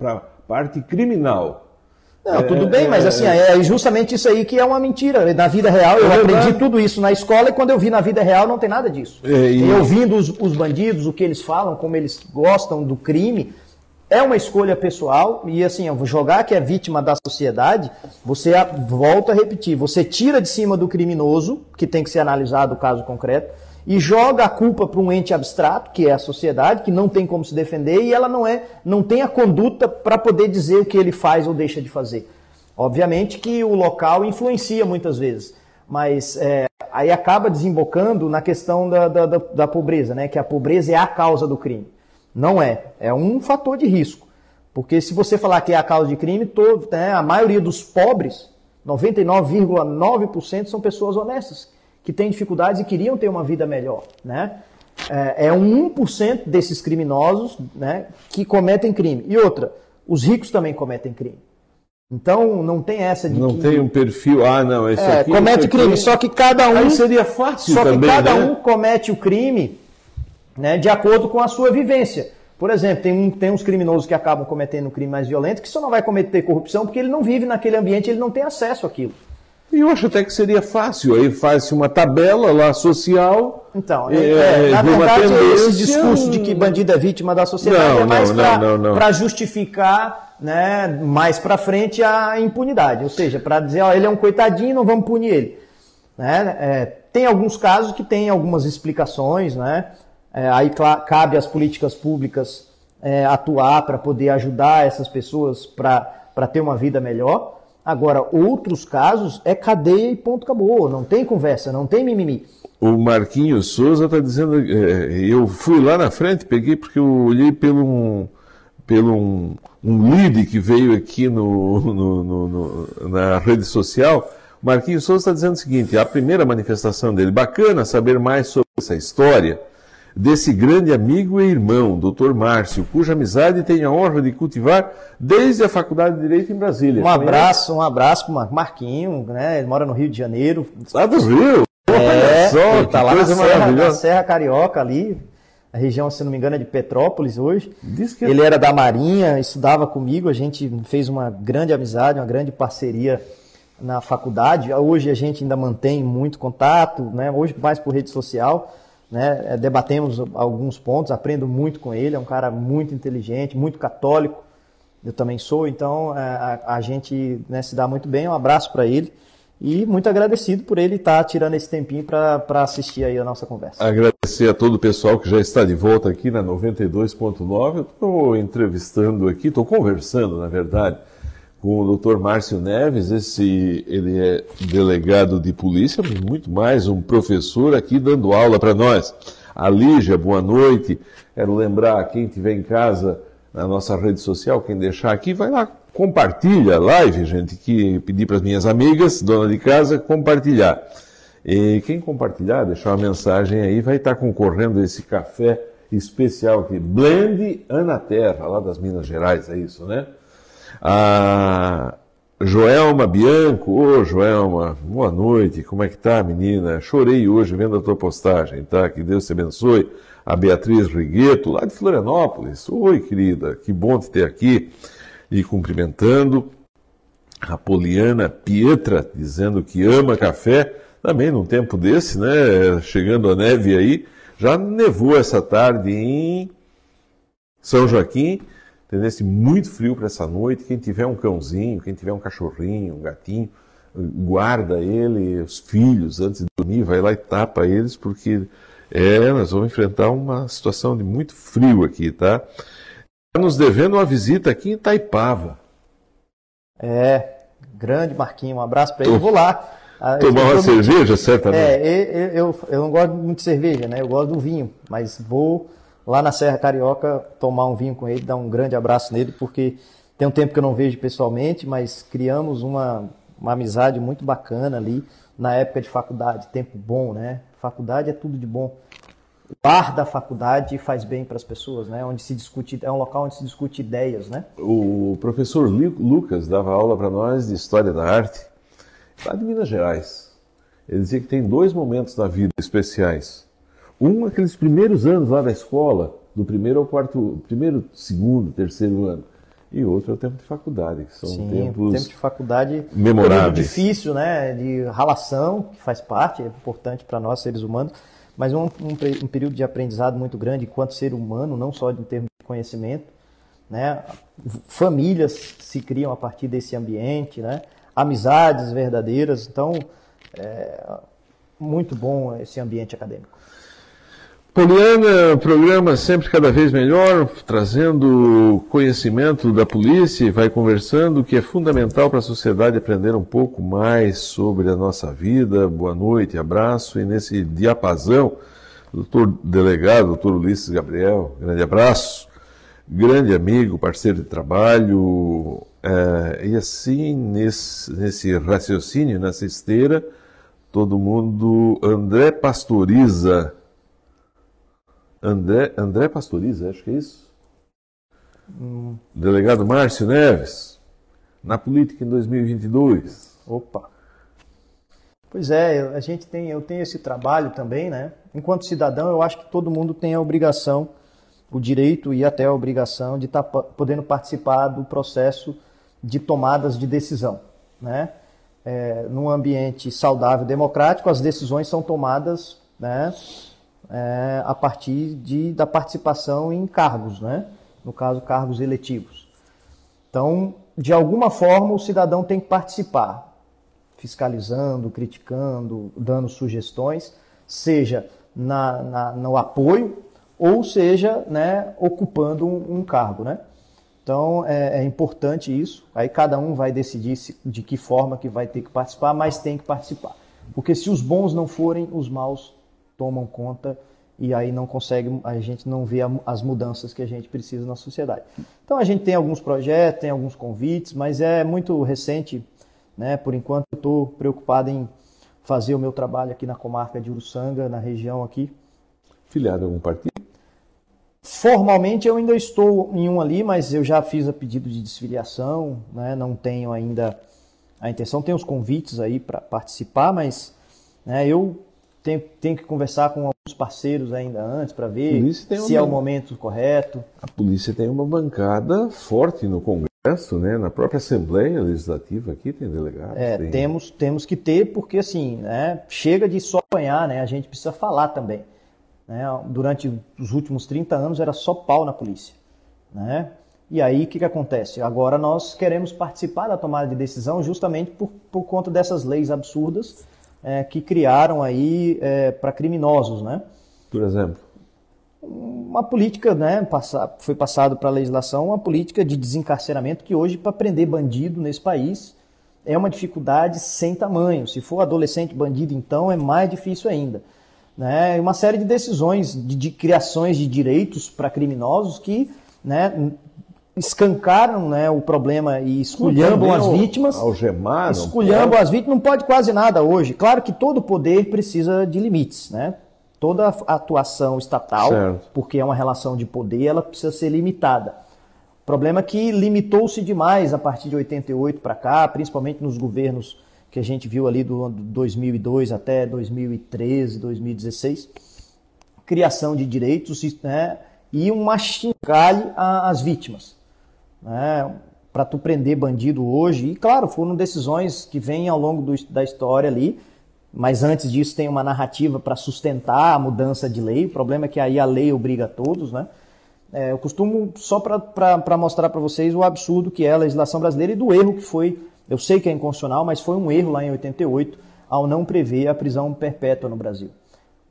a parte criminal. Não, tudo bem, mas assim, é, é justamente isso aí que é uma mentira. Na vida real, eu é aprendi tudo isso na escola e quando eu vi na vida real não tem nada disso. É, e... Eu ouvindo os, os bandidos, o que eles falam, como eles gostam do crime, é uma escolha pessoal e assim, jogar que é vítima da sociedade, você volta a repetir, você tira de cima do criminoso, que tem que ser analisado o caso concreto, e joga a culpa para um ente abstrato, que é a sociedade, que não tem como se defender e ela não é, não tem a conduta para poder dizer o que ele faz ou deixa de fazer. Obviamente que o local influencia muitas vezes, mas é, aí acaba desembocando na questão da, da, da, da pobreza, né? que a pobreza é a causa do crime. Não é, é um fator de risco. Porque se você falar que é a causa de crime, todo, né, a maioria dos pobres 99,9% são pessoas honestas, que têm dificuldades e queriam ter uma vida melhor, né? É, é um 1% desses criminosos né, que cometem crime. E outra, os ricos também cometem crime. Então não tem essa de não que... tem um perfil, ah não, esse é, aqui comete crime, só que cada um Aí seria fácil só também, que cada né? um comete o crime né, de acordo com a sua vivência. Por exemplo, tem, um, tem uns criminosos que acabam cometendo um crime mais violento que só não vai cometer corrupção porque ele não vive naquele ambiente, ele não tem acesso àquilo. E eu acho até que seria fácil. Aí faz-se uma tabela lá social. Então, é, é, na verdade, tendência- esse discurso de que bandido é vítima da sociedade Não, é mais para justificar né, mais para frente a impunidade. Ou seja, para dizer, ó, ele é um coitadinho, não vamos punir ele. Né? É, tem alguns casos que tem algumas explicações, né? É, aí cabe às políticas públicas é, atuar para poder ajudar essas pessoas para ter uma vida melhor. Agora, outros casos é cadeia e ponto acabou. Não tem conversa, não tem mimimi. O Marquinhos Souza está dizendo. é, eu fui lá na frente, peguei porque eu olhei pelo um, pelo um, um lead que veio aqui no, no- no- no- na rede social. O Marquinhos Souza está dizendo o seguinte: a primeira manifestação dele, bacana saber mais sobre essa história desse grande amigo e irmão, Dr. Márcio, cuja amizade tenho a honra de cultivar desde a Faculdade de Direito em Brasília. Um abraço, um abraço pro Mar- Marquinho, né? Ele mora no Rio de Janeiro. Lá do Rio. É, só, ele tá lá na Serra, na. Serra Carioca ali, a região, se não me engano, é de Petrópolis hoje. Diz que Ele era da Marinha, estudava comigo, a gente fez uma grande amizade, uma grande parceria na faculdade. Hoje a gente ainda mantém muito contato, né? hoje mais por rede social. Né? Eh, Debatemos alguns pontos, aprendo muito com ele, é um cara muito inteligente, muito católico. Eu também sou, então eh, a, a gente né, se dá muito bem. Um abraço para ele e muito agradecido por ele estar tirando esse tempinho para assistir aí a nossa conversa. Agradecer a todo o pessoal que já está de volta aqui na 92.9. Eu estou entrevistando aqui, estou conversando, na verdade, com o Dr. Márcio Neves. Esse, ele é delegado de polícia, mas muito mais um professor aqui dando aula para nós. A Lígia, boa noite. Quero lembrar, quem estiver em casa, na nossa rede social, quem deixar aqui, vai lá, compartilha a live, gente, que pedi para as minhas amigas, dona de casa, compartilhar. E quem compartilhar, deixar uma mensagem aí, vai estar concorrendo a esse café especial aqui. Blend Ana Terra, lá das Minas Gerais, é isso, né? A Joelma Bianco, ô Joelma, boa noite, como é que tá, menina? Chorei hoje vendo a tua postagem, tá? Que Deus te abençoe. A Beatriz Rigueto, lá de Florianópolis. Oi, querida, que bom te ter aqui. E cumprimentando. A Poliana Pietra, dizendo que ama café, também num tempo desse, né? Chegando a neve aí, já nevou essa tarde em São Joaquim, tendência muito frio para essa noite. Quem tiver um cãozinho, quem tiver um cachorrinho, um gatinho, guarda ele, os filhos, antes de dormir, vai lá e tapa eles, porque é, nós vamos enfrentar uma situação de muito frio aqui, tá? Está nos devendo uma visita aqui em Itaipava. É, grande Marquinho, um abraço para ele. Vou lá. Ah, Tomar uma cerveja, certamente. É, eu, eu, eu não gosto muito de cerveja, né? Eu gosto do vinho, mas vou lá na Serra Carioca tomar um vinho com ele, dar um grande abraço nele, porque tem um tempo que eu não vejo pessoalmente, mas criamos uma, uma amizade muito bacana ali na época de faculdade, tempo bom, né? Faculdade é tudo de bom. O bar da faculdade faz bem para as pessoas, né? Onde se discute, é um local onde se discute ideias, né? O professor Lu- Lucas dava aula para nós de História da Arte, lá de Minas Gerais. Ele dizia que tem dois momentos na vida especiais. Um, aqueles primeiros anos lá da escola, do primeiro ao quarto, primeiro, segundo, terceiro ano. E outro é o tempo de faculdade, que são Sim, tempos... tempo de faculdade memoráveis. difícil, né? De ralação, que faz parte, é importante para nós seres humanos, mas um, um, um período de aprendizado muito grande enquanto ser humano, não só em termos de conhecimento, né? Famílias se criam a partir desse ambiente, né? Amizades verdadeiras, então é muito bom esse ambiente acadêmico. Poliana, programa sempre cada vez melhor, trazendo conhecimento da polícia vai conversando, que é fundamental para a sociedade aprender um pouco mais sobre a nossa vida. Boa noite, abraço. E nesse diapasão, doutor delegado, doutor Ulisses Gabriel, grande abraço. Grande amigo, parceiro de trabalho, É, e assim, nesse, nesse raciocínio, nessa esteira, todo mundo. André Pastoriza. André, André Pastoriza, acho que é isso. Hum. Delegado Márcio Neves, na política em 2022. Opa! Pois é, a gente tem, eu tenho esse trabalho também, né? Enquanto cidadão, eu acho que todo mundo tem a obrigação, o direito e até a obrigação de estar tá podendo participar do processo de tomadas de decisão, né? É, num ambiente saudável, democrático, as decisões são tomadas, né? É, a partir de, da participação em cargos, né? No caso, cargos eletivos. Então, de alguma forma, o cidadão tem que participar fiscalizando, criticando, dando sugestões, seja na, na no apoio ou seja né, ocupando um, um cargo. Né? Então é, é, importante isso. Aí cada um vai decidir se, de que forma que vai ter que participar, mas tem que participar. Porque se os bons não forem, os maus tomam conta e aí não consegue, a gente não vê as mudanças que a gente precisa na sociedade. Então a gente tem alguns projetos, tem alguns convites, mas é muito recente né? Por enquanto eu estou preocupado em fazer o meu trabalho aqui na comarca de Uruçanga, na região aqui. Filiado a algum partido? Formalmente eu ainda estou em um ali, mas eu já fiz a pedido de desfiliação, né? não tenho ainda a intenção, tem os convites aí para participar, mas né, eu tenho, tenho, que conversar com alguns parceiros ainda antes para ver se é o momento correto. A polícia tem uma bancada forte no Congresso né? Na própria Assembleia Legislativa aqui tem delegados. É, tem... temos, temos que ter, porque assim, né, chega de só apanhar, né? A gente precisa falar também. Né? Durante os últimos 30 anos era só pau na polícia. Né? E aí o que, que acontece? Agora nós queremos participar da tomada de decisão justamente por, por conta dessas leis absurdas é, que criaram aí é, para criminosos, né? Por exemplo? uma política, né, foi passado para a legislação uma política de desencarceramento que hoje para prender bandido nesse país é uma dificuldade sem tamanho. Se for adolescente bandido, então é mais difícil ainda. Né? Uma série de decisões de, de criações de direitos para criminosos que né, escancaram né, o problema e esculhambam as vítimas. Algemaram. Esculhambam as vítimas, não pode quase nada hoje. Claro que todo poder precisa de limites, né? toda atuação estatal, certo. porque é uma relação de poder, ela precisa ser limitada. O problema é que limitou-se demais a partir de 88 para cá, principalmente nos governos que a gente viu ali do 2002 até 2013, 2016, criação de direitos né, e um machingalhe às vítimas. Né, para tu prender bandido hoje, e claro, foram decisões que vêm ao longo do, da história ali, mas antes disso tem uma narrativa para sustentar a mudança de lei. O problema é que aí a lei obriga a todos, né? É, eu costumo, só para mostrar para vocês o absurdo que é a legislação brasileira e do erro que foi, eu sei que é inconstitucional, mas foi um erro lá em 88 ao não prever a prisão perpétua no Brasil.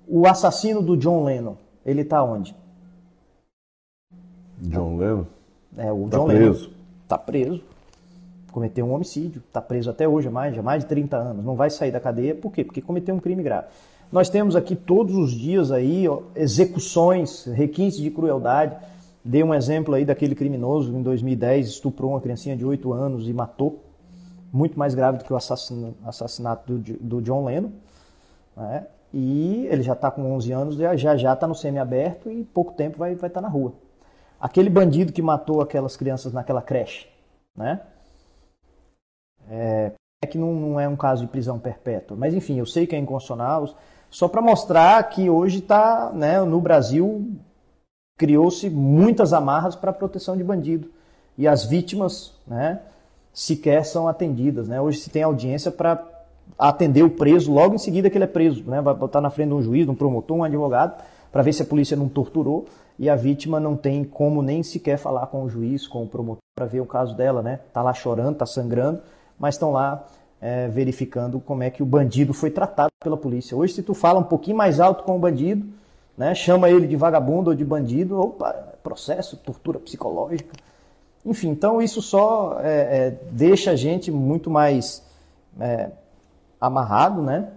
O assassino do John Lennon, ele está onde? John Lennon? É, o tá John preso. Lennon. Está preso cometeu um homicídio, está preso até hoje, há mais, há mais de 30 anos, não vai sair da cadeia, por quê? Porque cometeu um crime grave. Nós temos aqui todos os dias aí ó, execuções, requintes de crueldade. Dei um exemplo aí daquele criminoso em 2010 estuprou uma criancinha de 8 anos e matou, muito mais grave do que o assassinato do, do John Lennon. Né? E ele já está com 11 anos, já já está no semiaberto e pouco tempo vai estar vai tá na rua. Aquele bandido que matou aquelas crianças naquela creche, né? É, é que não, não, é um caso de prisão perpétua. Mas enfim, eu sei que é inconstitucional, só para mostrar que hoje está, né, no Brasil, criou-se muitas amarras para a proteção de bandido. E as vítimas né, sequer são atendidas. Né? Hoje se tem audiência para atender o preso logo em seguida que ele é preso. Né? Vai botar na frente de um juiz, de um promotor, um advogado, para ver se a polícia não torturou e a vítima não tem como nem sequer falar com o juiz, com o promotor, para ver o caso dela, né? Tá lá chorando, tá sangrando mas estão lá é, verificando como é que o bandido foi tratado pela polícia. Hoje, se tu fala um pouquinho mais alto com o bandido, né, chama ele de vagabundo ou de bandido, opa, processo, tortura psicológica. Enfim, então isso só é, é, deixa a gente muito mais é, amarrado, né?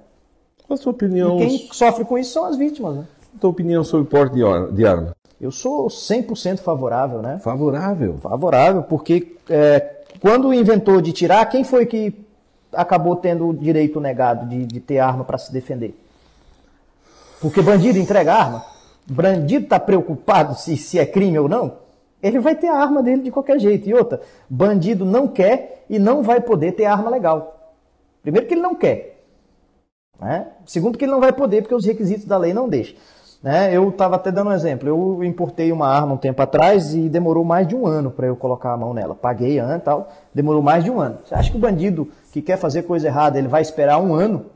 Qual a sua opinião? E quem sofre com isso são as vítimas, né? A tua opinião sobre porte de arma? Eu sou 100% favorável, né? Favorável. Favorável, porque é, quando inventou de tirar, quem foi que acabou tendo o direito negado de, de ter arma para se defender? Porque bandido entrega arma. Bandido está preocupado se, se é crime ou não? Ele vai ter a arma dele de qualquer jeito. E outra, bandido não quer e não vai poder ter arma legal. Primeiro que ele não quer. Né? Segundo que ele não vai poder porque os requisitos da lei não deixam. Né? Eu estava até dando um exemplo. Eu importei uma arma um tempo atrás e demorou mais de um ano para eu colocar a mão nela. Paguei e tal, demorou mais de um ano. Você acha que o bandido que quer fazer coisa errada, ele vai esperar um ano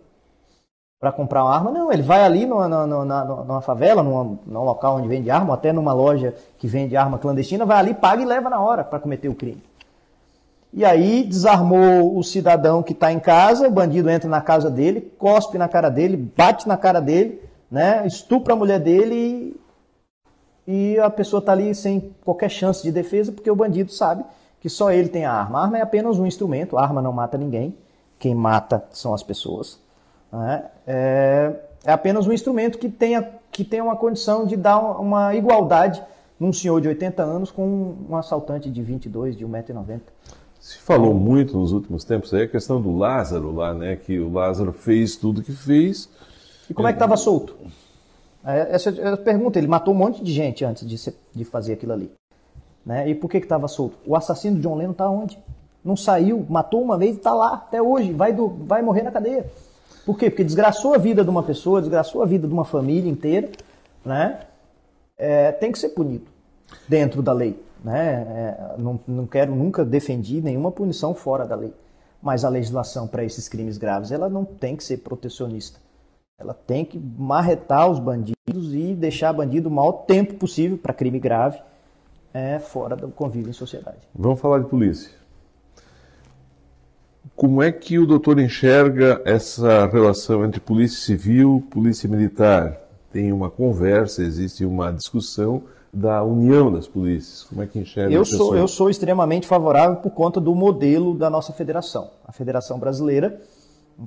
para comprar uma arma? Não, ele vai ali numa, numa, numa favela, numa, num local onde vende arma, ou até numa loja que vende arma clandestina, vai ali, paga e leva na hora para cometer o crime. E aí desarmou o cidadão que está em casa, o bandido entra na casa dele, cospe na cara dele, bate na cara dele, né, estupra a mulher dele e, e a pessoa está ali sem qualquer chance de defesa porque o bandido sabe que só ele tem a arma. A arma é apenas um instrumento, a arma não mata ninguém, quem mata são as pessoas. Né? É, é, apenas um instrumento que tenha, que tenha uma condição de dar uma igualdade num senhor de 80 anos com um assaltante de 22, de 1,90m. Se falou muito nos últimos tempos aí a questão do Lázaro lá, né? Que o Lázaro fez tudo que fez. E como é que estava solto? É, essa é a pergunta. Ele matou um monte de gente antes de, ser, de fazer aquilo ali. Né? E por que estava solto? O assassino de John Lennon está onde? Não saiu, matou uma vez e está lá até hoje. Vai, do, vai morrer na cadeia. Por quê? Porque desgraçou a vida de uma pessoa, desgraçou a vida de uma família inteira, né? É, tem que ser punido dentro da lei. Né? É, não, não quero nunca defender nenhuma punição fora da lei. Mas a legislação para esses crimes graves ela não tem que ser protecionista. Ela tem que marretar os bandidos e deixar bandido o maior tempo possível para crime grave é, fora do convívio em sociedade. Vamos falar de polícia. Como é que o doutor enxerga essa relação entre polícia civil e polícia militar? Tem uma conversa, existe uma discussão da união das polícias. Como é que enxerga eu sou Eu sou extremamente favorável por conta do modelo da nossa federação. A Federação Brasileira,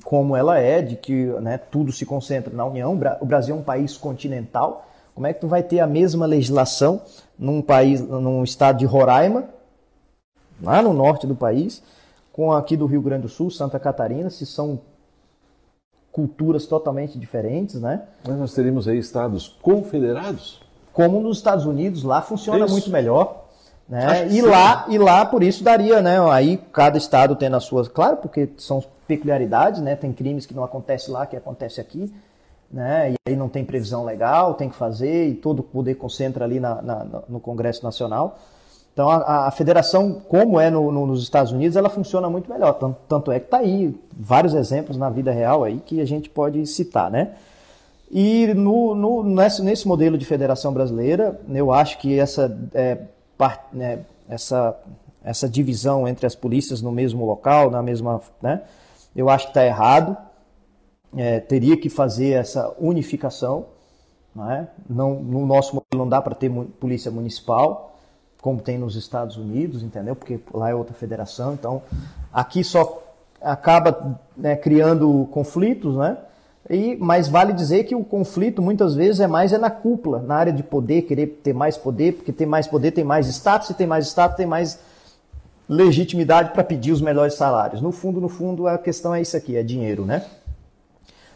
como ela é, de que né, tudo se concentra na União. O Brasil é um país continental. Como é que tu vai ter a mesma legislação num país, num estado de Roraima, lá no norte do país, com aqui do Rio Grande do Sul, Santa Catarina, se são culturas totalmente diferentes, né? Mas nós teríamos aí estados confederados? Como nos Estados Unidos, lá funciona isso. muito melhor. Né? E lá, e lá, por isso, daria, né? Aí cada estado tendo as suas. Claro, porque são peculiaridades, né? Tem crimes que não acontecem lá, que acontece aqui. Né? E aí não tem previsão legal, tem que fazer, e todo o poder concentra ali na, na, no Congresso Nacional. Então a, a federação, como é no, no, nos Estados Unidos, ela funciona muito melhor. Tanto, tanto é que está aí vários exemplos na vida real aí que a gente pode citar, né? E no, no, nesse, nesse modelo de federação brasileira, eu acho que essa, é, né, essa, essa divisão entre as polícias no mesmo local, na mesma, né, eu acho que está errado. É, teria que fazer essa unificação. Né? Não, no nosso modelo não dá para ter polícia municipal como tem nos Estados Unidos, entendeu? Porque lá é outra federação. Então, aqui só acaba né, criando conflitos, né? E, mas vale dizer que o conflito muitas vezes é mais é na cúpula, na área de poder, querer ter mais poder, porque ter mais poder tem mais status, e tem mais status tem mais legitimidade para pedir os melhores salários. No fundo, no fundo, a questão é isso aqui, é dinheiro, né?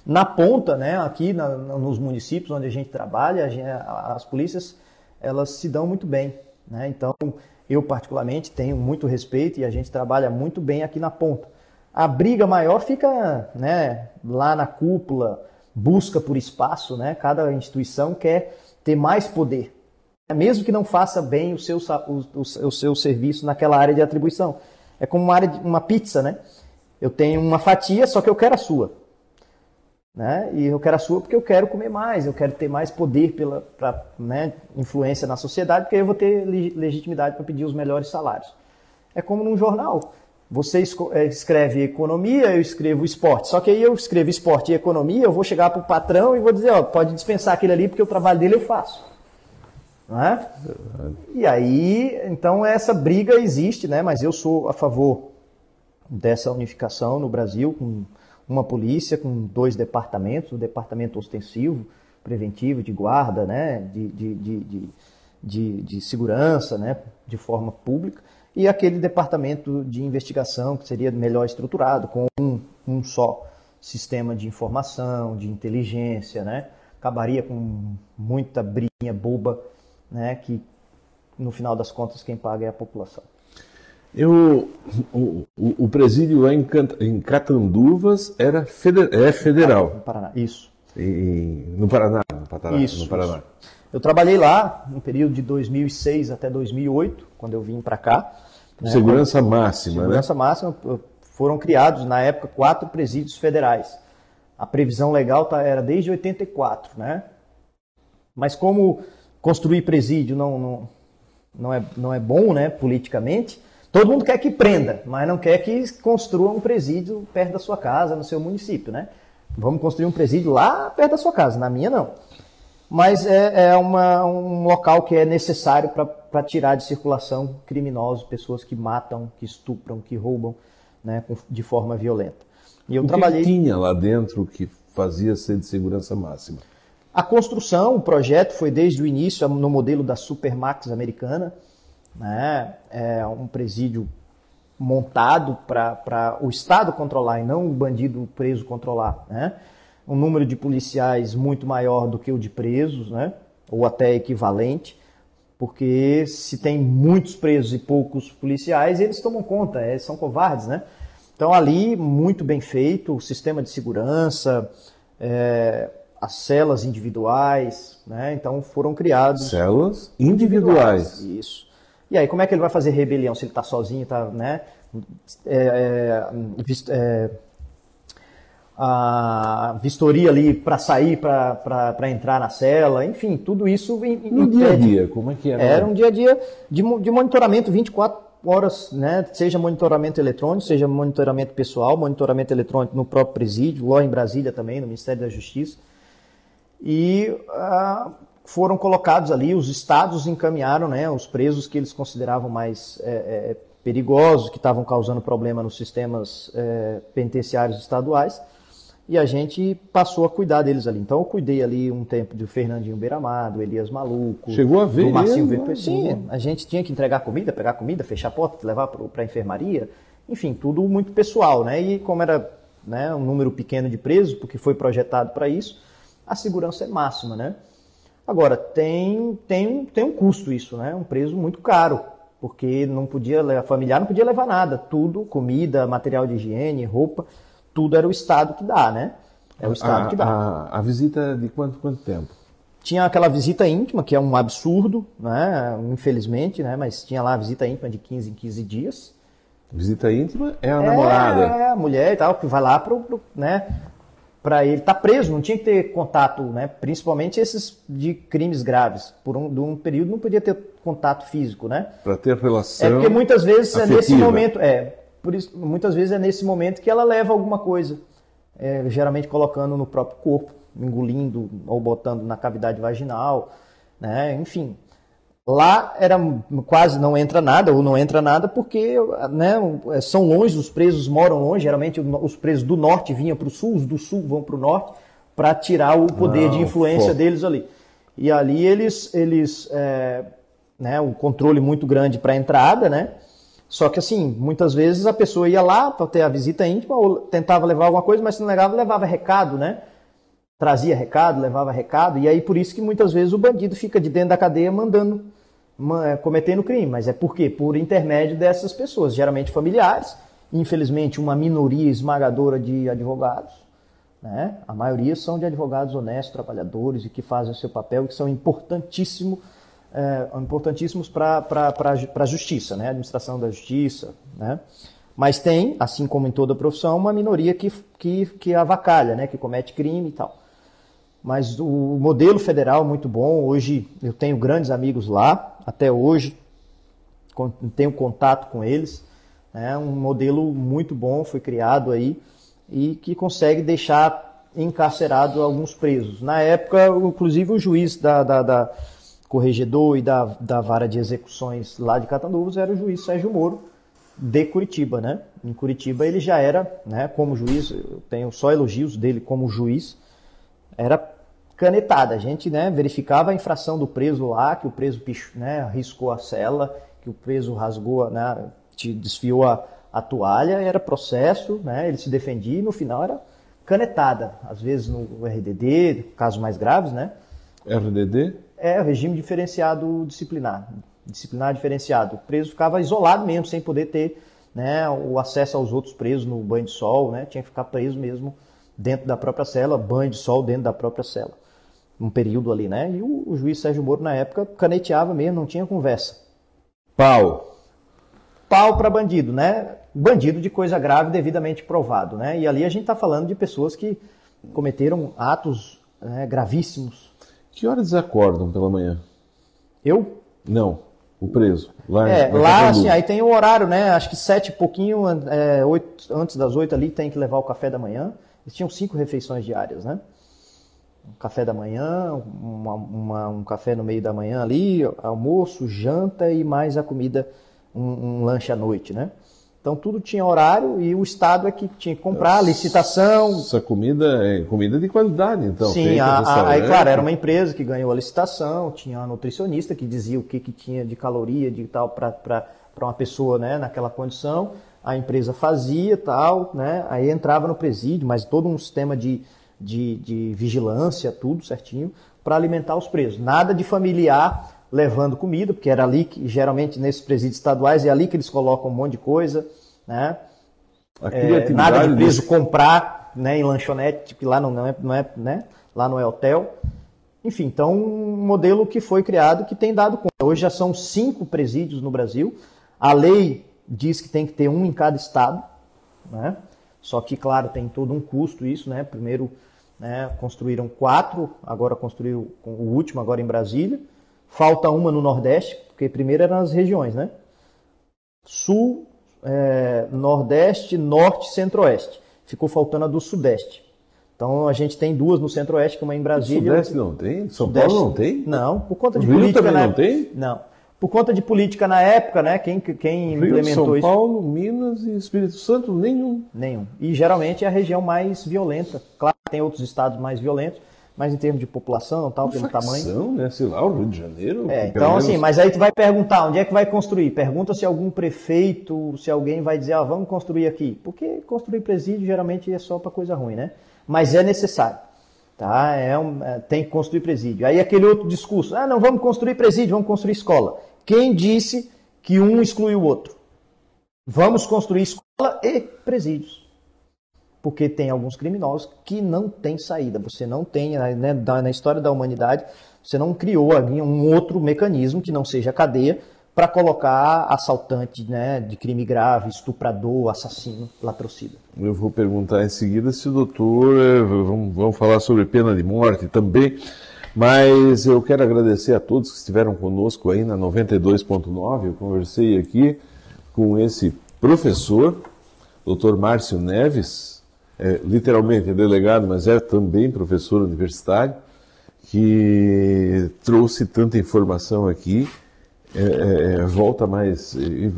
Na ponta, né, aqui na, nos municípios onde a gente trabalha, a gente, as polícias elas se dão muito bem. Né? Então, eu particularmente tenho muito respeito e a gente trabalha muito bem aqui na ponta. A briga maior fica né, lá na cúpula, busca por espaço, né? cada instituição quer ter mais poder, mesmo que não faça bem o seu, o, o, o seu serviço naquela área de atribuição. É como uma, área de, uma pizza, né? Eu tenho uma fatia, só que eu quero a sua. Né? E eu quero a sua porque eu quero comer mais, eu quero ter mais poder pela pra, né, influência na sociedade, porque eu vou ter legitimidade para pedir os melhores salários. É como num jornal. Você é, escreve economia, eu escrevo esporte. Só que aí eu escrevo esporte e economia, eu vou chegar para o patrão e vou dizer, ó, pode dispensar aquele ali porque o trabalho dele eu faço. Não é? E aí, então essa briga existe, né? Mas eu sou a favor dessa unificação no Brasil, com uma polícia com dois departamentos, o departamento ostensivo, preventivo, de guarda, né, de, de, de, de, de segurança, né, de forma pública, e aquele departamento de investigação que seria melhor estruturado, com um, um só sistema de informação, de inteligência, né, acabaria com muita briguinha boba, né, que no final das contas quem paga é a população. Eu, o, o, o presídio lá em, em Catanduvas era feder, é federal. No Paraná, isso. E, no Paraná, no Paraná. Isso, no Paraná. Isso. Eu trabalhei lá no período de 2006 até 2008, quando eu vim para cá. Né, segurança máxima, segurança né? máxima. Foram criados, na época, quatro presídios federais. A previsão legal tá, era desde 84, né? Mas como construir presídio não, não, não, é, não é bom, né, politicamente, todo mundo quer que prenda, mas não quer que construa um presídio perto da sua casa, no seu município, né? Vamos construir um presídio lá perto da sua casa, na minha não. Mas é, é uma, um local que é necessário para tirar de circulação criminosos, pessoas que matam, que estupram, que roubam né, de forma violenta. E eu o trabalhei. Que tinha lá dentro que fazia ser de segurança máxima? A construção, o projeto foi desde o início no modelo da Supermax americana, né? É um presídio montado para o Estado controlar e não o bandido preso controlar, né? Um número de policiais muito maior do que o de presos, né? Ou até equivalente, porque se tem muitos presos e poucos policiais, eles tomam conta, eles são covardes, né? Então ali muito bem feito, o sistema de segurança, é, as celas individuais, né? Então foram criados celas individuais. individuais. Isso. E aí como é que ele vai fazer rebelião se ele está sozinho, tá, né? É, é, é, a vistoria ali para sair, para entrar na cela, enfim, tudo isso. No dia a dia, como é que era? Era um dia a dia de, de monitoramento 24 horas, né? Seja monitoramento eletrônico, seja monitoramento pessoal, monitoramento eletrônico no próprio presídio, lá em Brasília também, no Ministério da Justiça. E ah, foram colocados ali, os estados encaminharam né, os presos que eles consideravam mais é, é, perigosos, que estavam causando problema nos sistemas é, penitenciários estaduais e a gente passou a cuidar deles ali. Então eu cuidei ali um tempo do Fernandinho Beiramado, Elias Maluco. Chegou a ver do Marcinho ele, Sim, a gente tinha que entregar comida, pegar comida, fechar a porta, levar para a enfermaria. Enfim, tudo muito pessoal, né? E como era né, um número pequeno de presos, porque foi projetado para isso, a segurança é máxima, né? Agora, tem, tem, tem um custo isso, né? Um preso muito caro, porque não podia, a familiar não podia levar nada, tudo, comida, material de higiene, roupa, tudo era o Estado que dá, né? É o Estado a, que dá. A, a visita é de quanto, quanto tempo? Tinha aquela visita íntima, que é um absurdo, né? infelizmente, né? mas tinha lá a visita íntima de 15 em 15 dias. Visita íntima é a é, namorada? É, a mulher e tal, que vai lá pro, pro né? para ele estar tá preso, não tinha que ter contato, né? principalmente esses de crimes graves. Por um, um período não podia ter contato físico, né? Para ter relação. É porque muitas vezes afetiva. é nesse momento, é, por isso, muitas vezes é nesse momento que ela leva alguma coisa, é, geralmente colocando no próprio corpo, engolindo ou botando na cavidade vaginal, né? Enfim, lá era quase não entra nada ou não entra nada porque né, são longe, os presos moram longe. Geralmente os presos do norte vinham para o sul, os do sul vão para o norte para tirar o poder não, de influência deles ali. E ali eles, eles é, né, um controle muito grande para a entrada, né? Só que assim, muitas vezes a pessoa ia lá para ter a visita íntima ou tentava levar alguma coisa, mas se não levava, levava recado, né? Trazia recado, levava recado, e aí por isso que muitas vezes o bandido fica de dentro da cadeia mandando, é, cometendo crime. Mas é por quê? Por intermédio dessas pessoas, geralmente familiares, infelizmente uma minoria esmagadora de advogados, né? A maioria são de advogados honestos, trabalhadores e que fazem o seu papel que são importantíssimos é, importantíssimos para a justiça, né? administração da justiça. Né? Mas tem, assim como em toda profissão, uma minoria que, que, que avacalha, né? que comete crime e tal. Mas o modelo federal é muito bom. Hoje eu tenho grandes amigos lá, até hoje, tenho contato com eles. É um modelo muito bom, foi criado aí e que consegue deixar encarcerado alguns presos. Na época, inclusive o juiz da, da, da corregedor e da, da vara de execuções lá de Catanduvas era o juiz Sérgio Moro, de Curitiba, né? Em Curitiba ele já era, né, como juiz, eu tenho só elogios dele como juiz, era canetada. A gente né, verificava a infração do preso lá, que o preso né, riscou a cela, que o preso rasgou, né, desfiou a, a toalha, era processo, né, ele se defendia e no final era canetada. Às vezes no RDD, casos mais graves, né? RDD? É, o regime diferenciado disciplinar. Disciplinar diferenciado. O preso ficava isolado mesmo, sem poder ter né, o acesso aos outros presos no banho de sol, né? Tinha que ficar preso mesmo dentro da própria cela, banho de sol dentro da própria cela. Um período ali, né? E o, o juiz Sérgio Moro, na época, caneteava mesmo, não tinha conversa. Pau. Pau para bandido, né? Bandido de coisa grave devidamente provado, né? E ali a gente está falando de pessoas que cometeram atos né, gravíssimos. Que horas acordam pela manhã? Eu? Não, o preso. Lá, é, lá assim, aí tem o horário, né? Acho que sete e pouquinho, é, oito, antes das oito ali, tem que levar o café da manhã. Eles tinham cinco refeições diárias, né? Um café da manhã, uma, uma, um café no meio da manhã ali, almoço, janta e mais a comida, um, um lanche à noite, né? Então tudo tinha horário e o Estado é que tinha que comprar, licitação. Essa comida é comida de qualidade, então. Sim, a, a, aí, claro, era uma empresa que ganhou a licitação, tinha uma nutricionista que dizia o que, que tinha de caloria de tal para uma pessoa né, naquela condição a empresa fazia tal, né? Aí entrava no presídio, mas todo um sistema de, de, de vigilância, tudo certinho, para alimentar os presos. Nada de familiar levando comida, porque era ali que, geralmente, nesses presídios estaduais, é ali que eles colocam um monte de coisa, né? É, nada de preso desse... comprar né, em lanchonete, que lá não é, não é, né? Lá não é hotel. Enfim, então um modelo que foi criado que tem dado conta. Hoje já são cinco presídios no Brasil. A lei diz que tem que ter um em cada estado, né? Só que, claro, tem todo um custo isso, né? Primeiro né, construíram quatro, agora construíram o último agora em Brasília. Falta uma no Nordeste, porque primeiro eram as regiões, né? Sul, é, Nordeste, Norte, Centro-Oeste. Ficou faltando a do Sudeste. Então a gente tem duas no Centro-Oeste, uma em Brasília. O Sudeste não tem? São Sudeste, Paulo não tem? Não, por conta de Rio política. também né? não tem? Não por conta de política na época, né? Quem, quem Rio, implementou São isso? São Paulo, Minas e Espírito Santo, nenhum. Nenhum. E geralmente é a região mais violenta. Claro que tem outros estados mais violentos, mas em termos de população, tal, pelo facção, tamanho. né? Sei lá, o Rio de Janeiro. É, então menos... assim, mas aí tu vai perguntar onde é que vai construir. Pergunta se algum prefeito, se alguém vai dizer, ah, vamos construir aqui. Porque construir presídio geralmente é só para coisa ruim, né? Mas é necessário. Tá? É um, é, tem que construir presídio. Aí aquele outro discurso, ah, não vamos construir presídio, vamos construir escola. Quem disse que um exclui o outro? Vamos construir escola e presídios. Porque tem alguns criminosos que não têm saída. Você não tem, né, na história da humanidade, você não criou ali um outro mecanismo que não seja a cadeia para colocar assaltante né, de crime grave, estuprador, assassino, latrocida. Eu vou perguntar em seguida se o doutor. Eh, vamos, falar sobre pena de morte também. Mas eu quero agradecer a todos que estiveram conosco aí na 92.9. Eu conversei aqui com esse professor, Dr. Márcio Neves, é, literalmente é delegado, mas é também professor universitário, que trouxe tanta informação aqui. É, é, é volta mais,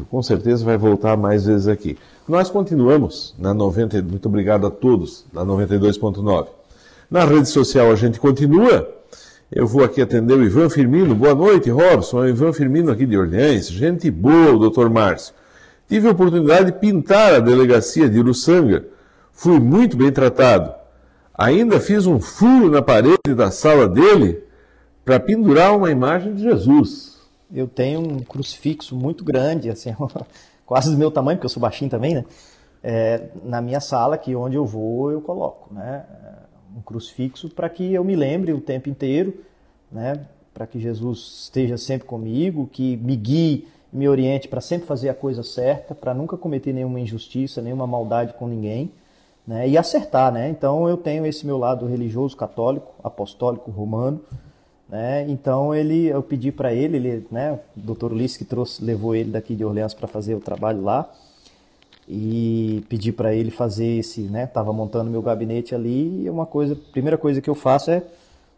com certeza vai voltar mais vezes aqui. Nós continuamos na 90, muito obrigado a todos, na 92.9. Na rede social a gente continua eu vou aqui atender o Ivan Firmino. Boa noite, Robson. É o Ivan Firmino aqui de Orleans. Gente boa, o doutor Márcio. Tive a oportunidade de pintar a delegacia de Uruçanga. Fui muito bem tratado. Ainda fiz um furo na parede da sala dele para pendurar uma imagem de Jesus. Eu tenho um crucifixo muito grande, assim, *laughs* quase do meu tamanho, porque eu sou baixinho também, né? É, na minha sala, que onde eu vou, eu coloco, né? um crucifixo para que eu me lembre o tempo inteiro, né? Para que Jesus esteja sempre comigo, que me guie, me oriente para sempre fazer a coisa certa, para nunca cometer nenhuma injustiça, nenhuma maldade com ninguém, né? E acertar, né? Então eu tenho esse meu lado religioso católico, apostólico, romano, né? Então ele, eu pedi para ele, ele, né? O Dr. Ulisses que trouxe, levou ele daqui de Orleans para fazer o trabalho lá e pedi para ele fazer esse, né? Tava montando meu gabinete ali e uma coisa, primeira coisa que eu faço é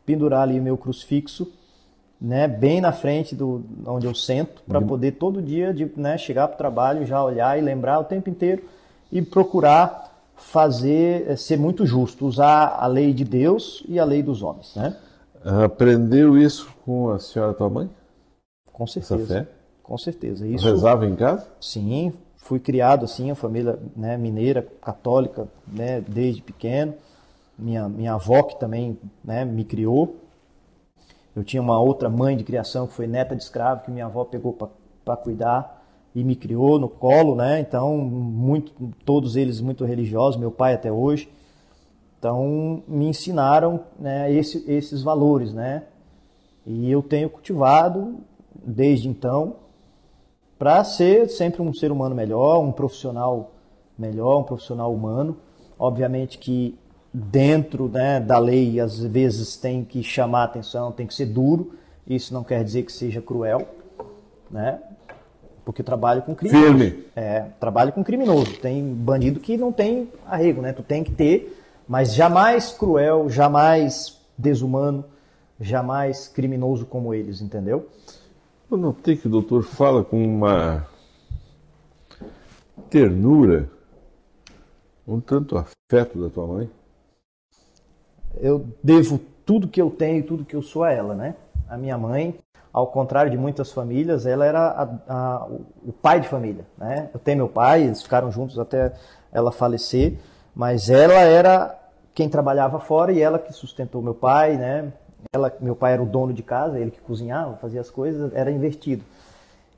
pendurar ali meu crucifixo, né? Bem na frente do onde eu sento para uhum. poder todo dia, de, né? Chegar para o trabalho, já olhar e lembrar o tempo inteiro e procurar fazer eh, ser muito justo, usar a lei de Deus e a lei dos homens, né? Aprendeu isso com a senhora tua mãe? Com certeza. Essa fé? Com certeza. Isso, Rezava em casa? Sim, fui criado assim, a família né, mineira, católica, né, desde pequeno. Minha, minha avó que também né, me criou. Eu tinha uma outra mãe de criação que foi neta de escravo, que minha avó pegou para cuidar e me criou no colo, né? Então, muito, todos eles muito religiosos, meu pai até hoje. Então, me ensinaram né, esse, esses valores, né? E eu tenho cultivado desde então para ser sempre um ser humano melhor, um profissional melhor, um profissional humano. Obviamente que dentro né, da lei às vezes tem que chamar atenção, tem que ser duro. Isso não quer dizer que seja cruel, né? Porque trabalho com criminoso. Firme. É, trabalho com criminoso. Tem bandido que não tem arrego, né? Tu tem que ter, mas jamais cruel, jamais desumano, jamais criminoso como eles, entendeu? Eu notei que o doutor fala com uma ternura, um tanto afeto da tua mãe. Eu devo tudo que eu tenho, tudo que eu sou a ela, né? A minha mãe, ao contrário de muitas famílias, ela era a, a, o pai de família, né? Eu tenho meu pai, eles ficaram juntos até ela falecer, mas ela era quem trabalhava fora e ela que sustentou meu pai, né? Ela, meu pai era o dono de casa, ele que cozinhava, fazia as coisas, era invertido.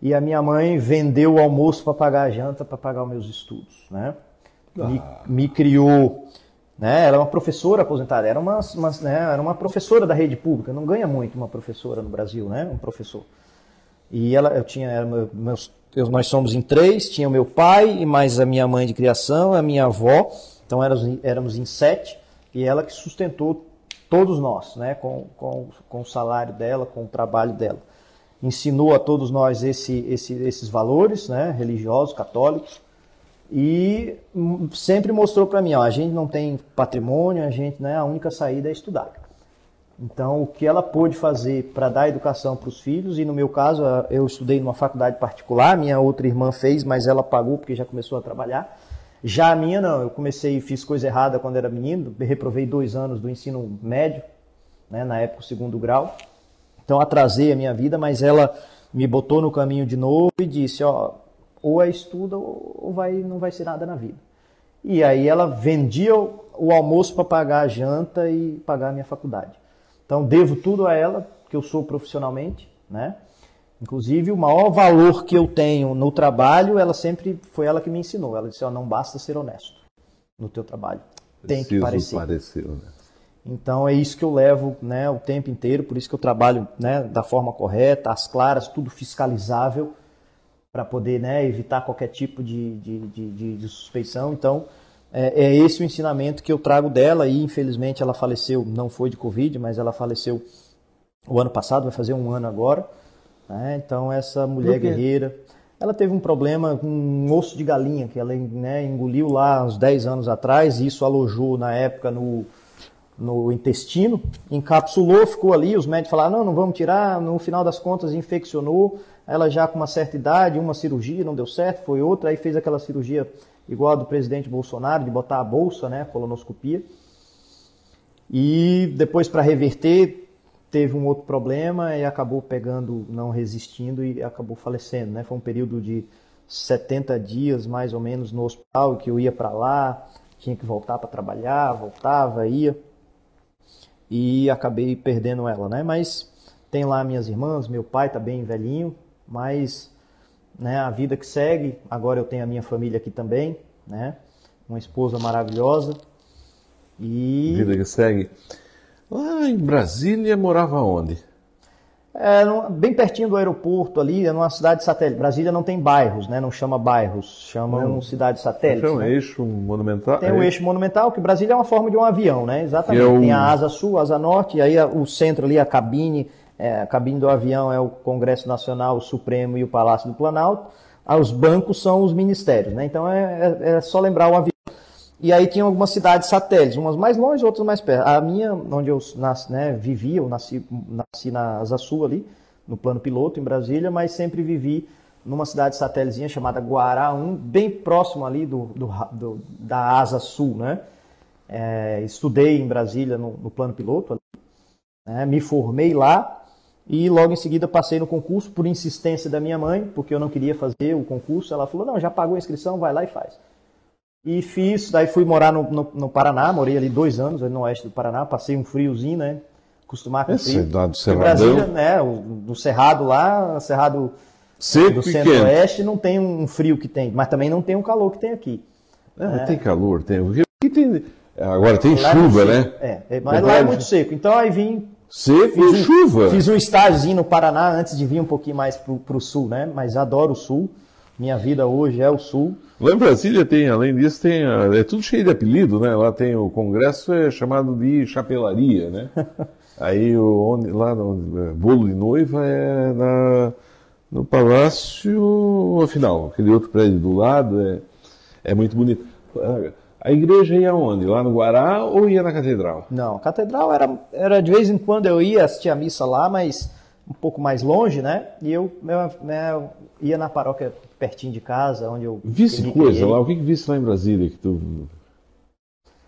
E a minha mãe vendeu o almoço para pagar a janta, para pagar os meus estudos, né? Me, me criou né? Ela é uma professora aposentada, era uma, uma né? era uma professora da rede pública. Não ganha muito uma professora no Brasil, né? Um professor. E ela, eu tinha, meus, eu, nós somos em três, tinha o meu pai e mais a minha mãe de criação, a minha avó. Então éramos, éramos em sete e ela que sustentou todos nós, né? Com, com, com o salário dela, com o trabalho dela. Ensinou a todos nós esse, esse, esses valores, né? Religiosos, católicos e sempre mostrou para mim, ó, a gente não tem patrimônio, a gente, né, a única saída é estudar. Então, o que ela pôde fazer para dar educação para os filhos, e no meu caso, eu estudei numa faculdade particular, minha outra irmã fez, mas ela pagou porque já começou a trabalhar. Já a minha não, eu comecei e fiz coisa errada quando era menino, reprovei dois anos do ensino médio, né, na época o segundo grau. Então atrasei a minha vida, mas ela me botou no caminho de novo e disse, ó, ou é estuda ou vai, não vai ser nada na vida. E aí ela vendia o, almoço para pagar a janta e pagar a minha faculdade. Então devo tudo a ela, que eu sou profissionalmente, né? Inclusive o maior valor que eu tenho no trabalho, ela sempre foi ela que me ensinou. Ela disse: ó, não basta ser honesto no teu trabalho, tem que parecer. parecer? Então é isso que eu levo, né, o tempo inteiro. Por isso que eu trabalho, né, da forma correta, as claras, tudo fiscalizável para poder né, evitar qualquer tipo de, de, de, de suspeição. Então, é, é, esse o ensinamento que eu trago dela e infelizmente ela faleceu, não foi de Covid, mas ela faleceu o ano passado, vai fazer um ano agora. Né? Então, essa mulher guerreira, ela teve um problema com um osso de galinha que ela né, engoliu lá uns 10 anos atrás e isso alojou na época no, no intestino, encapsulou, ficou ali, os médicos falaram, não, não vamos tirar, no final das contas infeccionou, ela já com uma certa idade, uma cirurgia não deu certo, foi outra, aí fez aquela cirurgia igual a do presidente Bolsonaro, de botar a bolsa, né, colonoscopia. E depois para reverter, teve um outro problema e acabou pegando, não resistindo e acabou falecendo, né? Foi um período de 70 dias mais ou menos no hospital que eu ia para lá, tinha que voltar para trabalhar, voltava, ia e acabei perdendo ela, né? Mas tem lá minhas irmãs, meu pai tá bem velhinho, mas né, a vida que segue, agora eu tenho a minha família aqui também, né? Uma esposa maravilhosa. E vida que segue. Lá em Brasília morava onde? É, bem pertinho do aeroporto ali, é numa cidade satélite. Brasília não tem bairros, né? Não chama bairros, chama não. cidade satélite. Chama né? eixo monumental. Tem o é eixo monumental, que Brasília é uma forma de um avião, né? Exatamente. É. Tem a asa sul, a asa norte, e aí o centro ali, a cabine, é, a cabine do avião é o Congresso Nacional, o Supremo e o Palácio do Planalto. Os bancos são os ministérios, né? Então é, é, é só lembrar o avião. E aí tinha algumas cidades satélites, umas mais longe, outras mais perto. A minha, onde eu nasci, né, vivi, eu nasci, nasci na Asa Sul ali, no plano piloto, em Brasília, mas sempre vivi numa cidade satélizinha chamada Guará 1, bem próximo ali do, do, do da Asa Sul, né? É, estudei em Brasília no, no plano piloto, Né? Me formei lá e logo em seguida passei no concurso por insistência da minha mãe, porque eu não queria fazer o concurso. Ela falou: não, já pagou a inscrição, vai lá e faz. E fiz, daí fui morar no, no, no Paraná, morei ali dois anos, ali no oeste do Paraná, passei um friozinho, né? Acostumar com Esse frio. lá do Em Cerradão. Brasília, né? O, do Cerrado lá, Cerrado Seco do centro-oeste não tem um frio que tem, mas também não tem o calor que tem aqui. Ah, mas tem calor, tem. Aqui tem. Agora tem Lá é chuva, né? É, é, mas lá é muito seco. Então aí vim Seco Fiz um- chuva. Fiz um estágio no Paraná antes de vir um pouquinho mais pro, pro sul, né? Mas adoro o sul. Minha vida hoje é o sul. Lá em Brasília tem, além disso, tem. a- É tudo cheio de apelido, né? Lá tem o Congresso é chamado de chapelaria, né? *laughs* Aí o, onde, lá no é, bolo de noiva é na, no Palácio Afinal, aquele outro prédio do lado é, é muito bonito. A- A igreja ia onde? Lá no Guará ou ia na Catedral? Não, a catedral era, era de vez em quando eu ia assistir a missa lá, mas um pouco mais longe, né? E eu, eu, né, eu ia na paróquia pertinho de casa, onde eu Visse coisa lá, o que, que visse lá em Brasília que tu.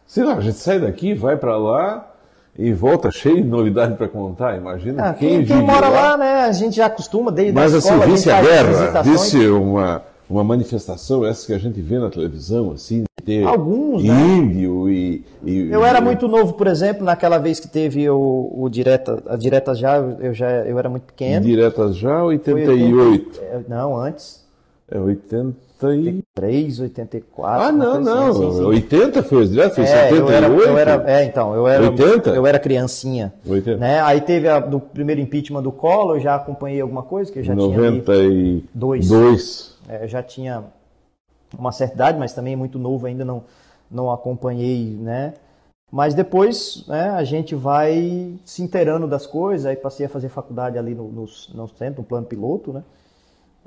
Sei lá, a gente sai daqui, vai pra lá e volta cheio de novidade pra contar. Imagina Ah, quem, quem, quem mora lá, né? A gente já acostuma desde Mas a assim, escola. visse a faz guerra, visse uma, uma manifestação, essa que a gente vê na televisão, assim, ter Alguns, né? índio e, e- Eu era muito novo, por exemplo, naquela vez que teve o, o direta, a direta já, eu já eu era muito pequeno. Diretas já, Foi 88. É, Não, antes. É 80 e... 3, 84. Ah, não, não. assim, sim, sim. 80 foi os diretos, foi É, 78. eu era, eu era, é, então, eu era, 80? eu era criancinha. 80. Né? Aí teve a, do primeiro impeachment do Collor, eu já acompanhei alguma coisa, que eu já tinha ali, 92. Dois. é, eu já tinha uma certa idade, mas também muito novo ainda não, não acompanhei, né? Mas depois né, a gente vai se inteirando das coisas, aí passei a fazer faculdade ali no, no, no centro, no plano piloto, né?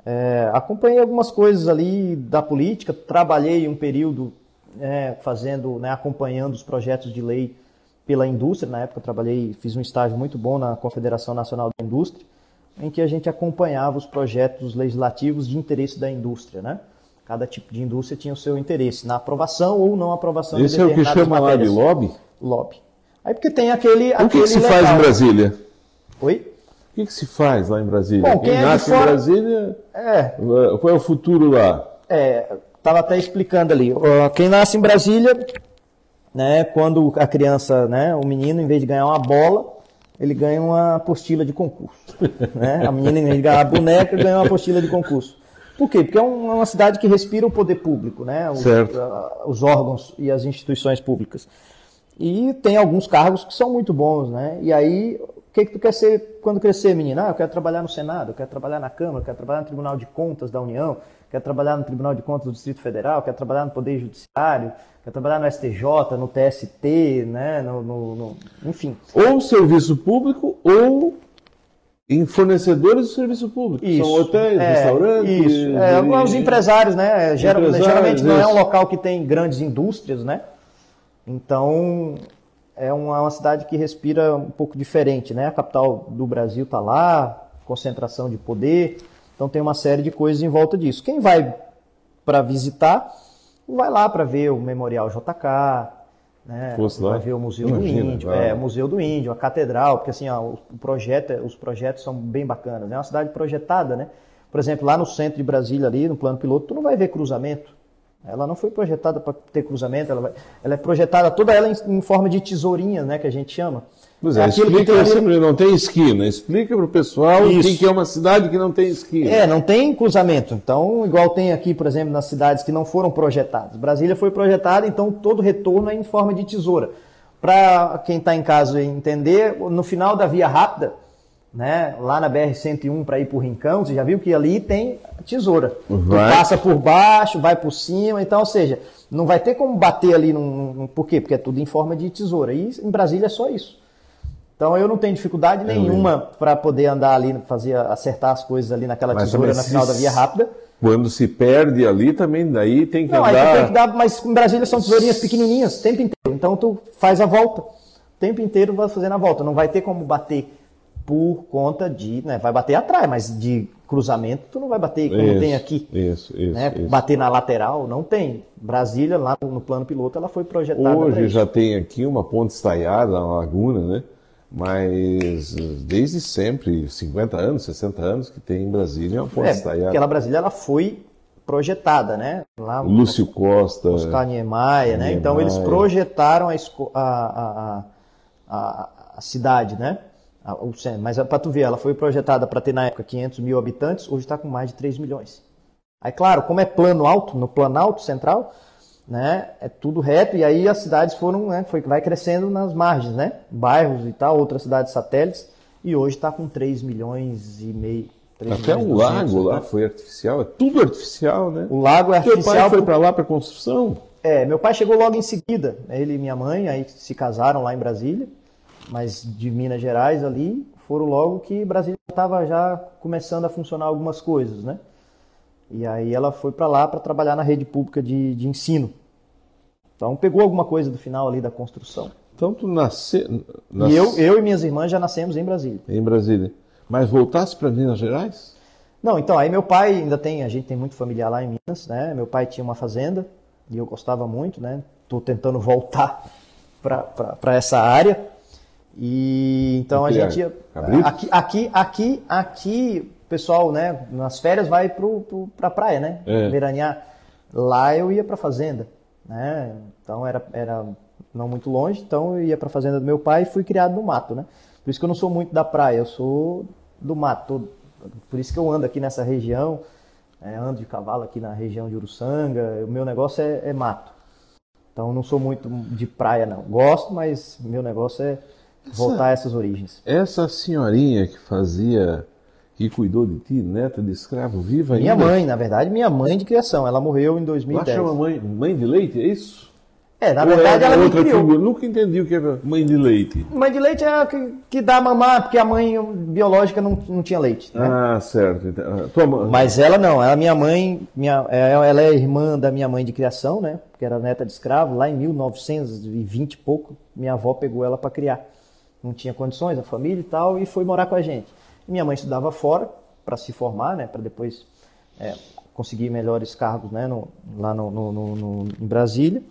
É, acompanhei algumas coisas ali da política, trabalhei um período né, fazendo, né, acompanhando os projetos de lei pela indústria. Na época trabalhei, fiz um estágio muito bom na Confederação Nacional da Indústria, em que a gente acompanhava os projetos legislativos de interesse da indústria, né? Cada tipo de indústria tinha o seu interesse na aprovação ou não aprovação Esse de é o que determinadas chama lá de matérias. lobby? lobby. Aí porque tem aquele O que, aquele que se legal. faz em Brasília? Oi? O que, que se faz lá em Brasília? Bom, quem quem é nasce fora- em Brasília, É, qual é o futuro lá? É, estava até explicando ali. Quem nasce em Brasília, né, quando a criança, né, o menino, em vez de ganhar uma bola, ele ganha uma apostila de concurso. né? A menina, em vez de ganhar a boneca, ganha uma apostila de concurso. Por quê? Porque é um- é uma cidade que respira o poder público, né? Os, a- os órgãos e as instituições públicas. E tem alguns cargos que são muito bons, né? E aí, o que, que tu quer ser quando crescer, menina? Ah, eu quero trabalhar no Senado, eu quero trabalhar na Câmara, eu quero trabalhar no Tribunal de Contas da União, quero trabalhar no Tribunal de Contas do Distrito Federal, quero trabalhar no Poder Judiciário, quero trabalhar no STJ, no TST, né? No, no- no- enfim. Ou serviço público ou em fornecedores do serviço público. São hotéis, É, restaurantes. Isso. É, e- os empresários, né? Geral- Empresários, geralmente não é um isso. local que tem grandes indústrias, né? Então é uma, uma cidade que respira um pouco diferente, né? A capital do Brasil está lá, concentração de poder, então tem uma série de coisas em volta disso. Quem vai para visitar, vai lá para ver o Memorial JK, né? Fosse lá? vai ver o Museu Imagina, do Índio, vai. é, o Museu do Índio, a Catedral, porque assim, ó, o projeto, os projetos são bem bacanas. É uma cidade projetada, né? Por exemplo, lá no centro de Brasília, ali no plano piloto, tu não vai ver cruzamento. Ela não foi projetada para ter cruzamento, ela, vai- ela é projetada toda ela em, em forma de tesourinha, né, que a gente chama. Pois é, aquilo que explica tem ali- sempre, não tem esquina. Explica para o pessoal o Isso. que que é uma cidade que não tem esquina. É, não tem cruzamento. Então, igual tem aqui, por exemplo, nas cidades que não foram projetadas. Brasília foi projetada, então todo retorno é em forma de tesoura. Para quem está em casa entender, no final da via rápida, né, lá na BR-101 para ir para o Rincão, você já viu que ali tem tesoura. Vai. Tu passa por baixo, vai por cima, então, ou seja, não vai ter como bater ali num, num- Por quê? Porque é tudo em forma de tesoura. E em Brasília é só isso. Então eu não tenho dificuldade nenhuma para poder andar ali, fazer acertar as coisas ali naquela Mas tesoura na final da via rápida. Quando se perde ali, também daí tem que Não, andar. tem que dar, mas em Brasília são tesourinhas pequenininhas, o tempo inteiro. Então tu faz a volta. O tempo inteiro vai fazendo a volta. Não vai ter como bater por conta de, né, vai bater atrás, mas de cruzamento tu não vai bater como Isso, tem aqui. Isso, isso, né? isso. Bater na lateral, não tem. Brasília, lá no plano piloto, ela foi projetada. Hoje já tem aqui uma ponte estaiada, uma laguna, né? Mas desde sempre, 50 anos, 60 anos, que tem em Brasília uma ponte É, aquela Brasília ela foi projetada, né? Lá, Lúcio Costa. Oscar Niemeyer, né? Então eles projetaram a, a, a, a, cidade, né? Mas para tu ver, ela foi projetada para ter na época 500 mil habitantes, hoje está com mais de 3 milhões. Aí, claro, como é plano alto, no planalto central, né? É tudo reto e aí as cidades foram, né? Foi, vai crescendo nas margens, né? Bairros e tal, outras cidades satélites e hoje está com 3 milhões e meio. 3 Até o 200, lago lá né? foi artificial, é tudo artificial, né? O lago é Teu pai artificial. foi para lá para construção? é, meu pai chegou logo em seguida, né, ele e minha mãe, aí se casaram lá em Brasília, mas de Minas Gerais ali, foram logo que Brasília estava já começando a funcionar algumas coisas, né? E aí ela foi para lá para trabalhar na rede pública de, de ensino. Então pegou alguma coisa do final ali da construção. Então tu nasceu E eu, eu e minhas irmãs já nascemos em Brasília. em Brasília. Mas voltasse para Minas Gerais? Não, então, aí meu pai ainda tem, a gente tem muito familiar lá em Minas, né? Meu pai tinha uma fazenda e eu gostava muito, né? Tô tentando voltar *laughs* para essa área. E então a Criar gente ia, aqui aqui aqui aqui, pessoal, né, nas férias vai pro, pro pra praia, né? É. Veranear. Lá eu ia para fazenda, né? Então era era não muito longe, então eu ia para fazenda do meu pai e fui criado no mato, né? Por isso que eu não sou muito da praia, eu sou do mato. Por isso que eu ando aqui nessa região, é, ando de cavalo aqui na região de Uruçanga. O meu negócio é, é mato. Então não sou muito de praia, não. Gosto, mas meu negócio é voltar a essas origens. Essa senhorinha que fazia, que cuidou de ti, neta de escravo, viva Minha ainda? mãe, na verdade, minha mãe de criação. Ela morreu em Lá 2010. chama mãe, mãe de leite, é isso? É, na Ou verdade é ela me outra criou. figura? Nunca entendi o que é mãe de leite. Mãe de leite é a que, que dá mamar, porque a mãe biológica não, não tinha leite. Né? Ah, certo. Então, ah, Tua. Mas ela não, ela minha mãe, minha, é, ela é irmã da minha mãe de criação, né? Porque era neta de escravo, lá em 1920 e pouco, minha avó pegou ela para criar. Não tinha condições, a família e tal, e foi morar com a gente. Minha mãe estudava fora para se formar, né? Para depois é, conseguir melhores cargos, né? No, lá no, no- no- em Brasília.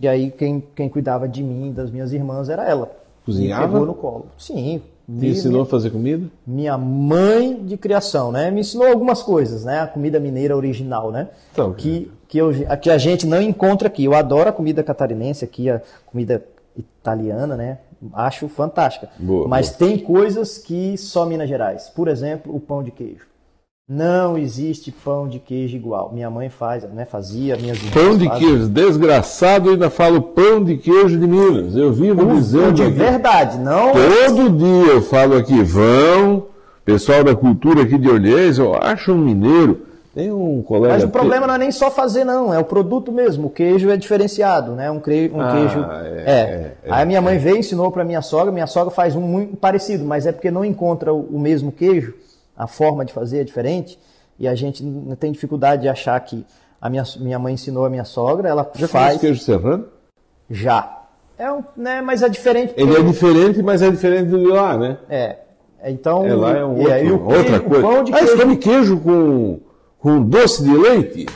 E aí quem, quem cuidava de mim e das minhas irmãs era ela. Cozinhava? Me pegou no colo. Sim. Me- ensinou a fazer comida? minha mãe de criação, né? Me ensinou algumas coisas, né? A comida mineira original, né? Então, que, que, eu, que a gente não encontra aqui. Eu adoro a comida catarinense aqui, a comida italiana, né? Acho fantástica. Boa, Mas boa. tem coisas que só Minas Gerais. Por exemplo, o pão de queijo. Não existe pão de queijo igual. Minha mãe faz, né? Fazia, minhas Pão de fazem. queijo, desgraçado, ainda falo pão de queijo de Minas. Eu vivo O dizendo de aqui. verdade, não Todo dia eu falo aqui, vão, pessoal da cultura aqui de Orleans, eu acho um mineiro. Tem um colega. Mas o problema não é nem só fazer, não, é o produto mesmo. O queijo é diferenciado, né? Um, cre... um Ah, queijo. é, É. é, Aí a minha mãe veio e ensinou para minha sogra. Minha sogra faz um muito parecido, mas é porque não encontra o mesmo queijo, a forma de fazer é diferente. E a gente tem dificuldade de achar que a minha, minha mãe ensinou a minha sogra, ela Já faz queijo serrano? já. É um, né? Mas é diferente. Ele é diferente, mas é diferente de lá, né? É. Então. É lá é um e aí outro, o queijo- outra o coisa. pão de ah, queijo come queijo com, com doce de leite?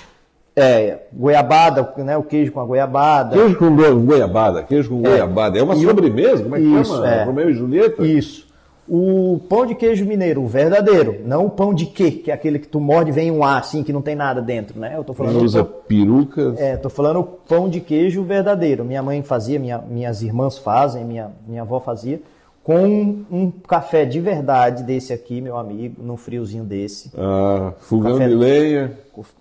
é goiabada, né? O queijo com a goiabada. Queijo com goiabada, queijo com goiabada. É uma sobremesa? Como é que Isso, chama? é. Romeu e Julieta? Isso. O pão de queijo mineiro, o verdadeiro, não o pão de quê, que é aquele que tu morde e vem um A assim, que não tem nada dentro, né? Eu tô falando usa pão- peruca. é, tô falando o pão de queijo verdadeiro. Minha mãe fazia, minha- minhas irmãs fazem, minha, minha avó fazia, com um, café de verdade desse aqui, meu amigo, num friozinho desse, Ah, fogão Café- de lenha.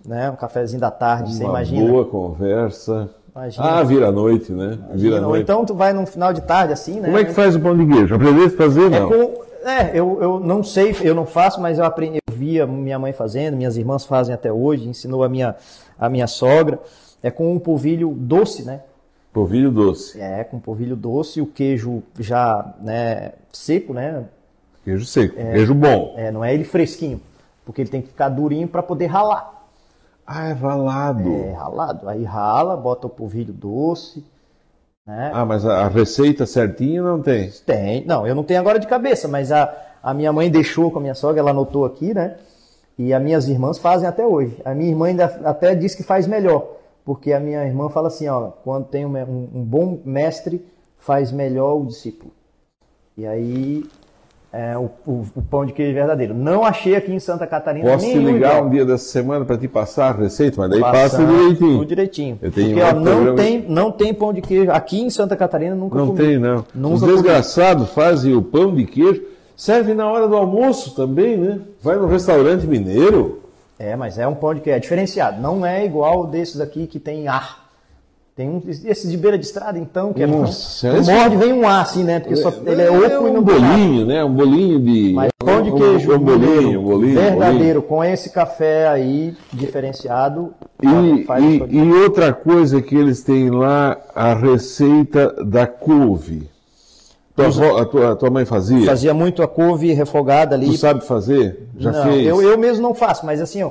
né? Um cafezinho da tarde, você Uma imagina. boa conversa. Imagina. Ah, vira noite, né? Vira Ou noite. então tu vai num final de tarde assim, né? Como é que faz o pão de queijo? Aprendeste a fazer? É, Não. com, é eu, eu não sei, eu não faço, mas eu aprendi, eu via minha mãe fazendo, minhas irmãs fazem até hoje, ensinou a minha, a minha sogra. É com um polvilho doce, né? Polvilho doce. É, com polvilho doce, o queijo já né, seco, né? Queijo seco. Queijo bom. É, não é ele fresquinho, porque ele tem que ficar durinho para poder ralar. Ah, é ralado. É ralado. Aí rala, bota o polvilho doce, né? Ah, mas a a receita certinha não tem. Tem. Não, eu não tenho agora de cabeça, mas a, a minha mãe deixou com a minha sogra, ela anotou aqui, né? E as minhas irmãs fazem até hoje. A minha irmã ainda até diz que faz melhor, porque a minha irmã fala assim, ó, quando tem um, um- bom mestre, faz melhor o discípulo. E aí é, o, o, o, pão de queijo verdadeiro. Não achei aqui em Santa Catarina Posso te ligar um dia dessa semana para te passar a receita, mas daí passa direitinho. Tudo direitinho. Eu tenho Porque ó, não, tem, não tem pão de queijo. Aqui em Santa Catarina nunca Não comi. tem, não. Nunca Os desgraçados fazem o pão de queijo, serve na hora do almoço também, né? Vai no restaurante mineiro. É, mas é um pão de queijo, é diferenciado. Não é igual desses aqui que tem ar. Tem um, esses de beira de estrada, então, que Nossa, é Nossa, morde, vem um ar assim, né? Porque só, ele é, é oco é um e não bolinho, né? Um bolinho de. Mas pão de queijo, um, um bolinho, um bolinho, verdadeiro, bolinho. com esse café aí diferenciado. E, e, e, outra coisa que eles têm lá, a receita da couve. Tua, a, tua, a tua mãe fazia? Fazia muito a couve refogada ali. Tu sabe fazer? Já não, fez? Eu, eu mesmo não faço, mas assim, ó,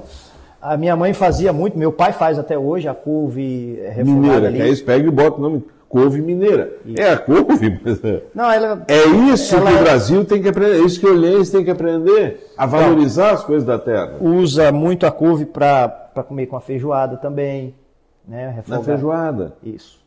a minha mãe fazia muito, meu pai faz até hoje a couve refogada mineira, ali. Que aí eles pegam e botam o nome couve mineira. Isso. É a couve, mas é. Não, ela, é isso ela, que o Brasil tem que aprender, é isso que o Olhense tem que aprender, a valorizar as coisas da terra. Usa muito a couve para comer com a feijoada também, né? Refogada. Na feijoada. Isso.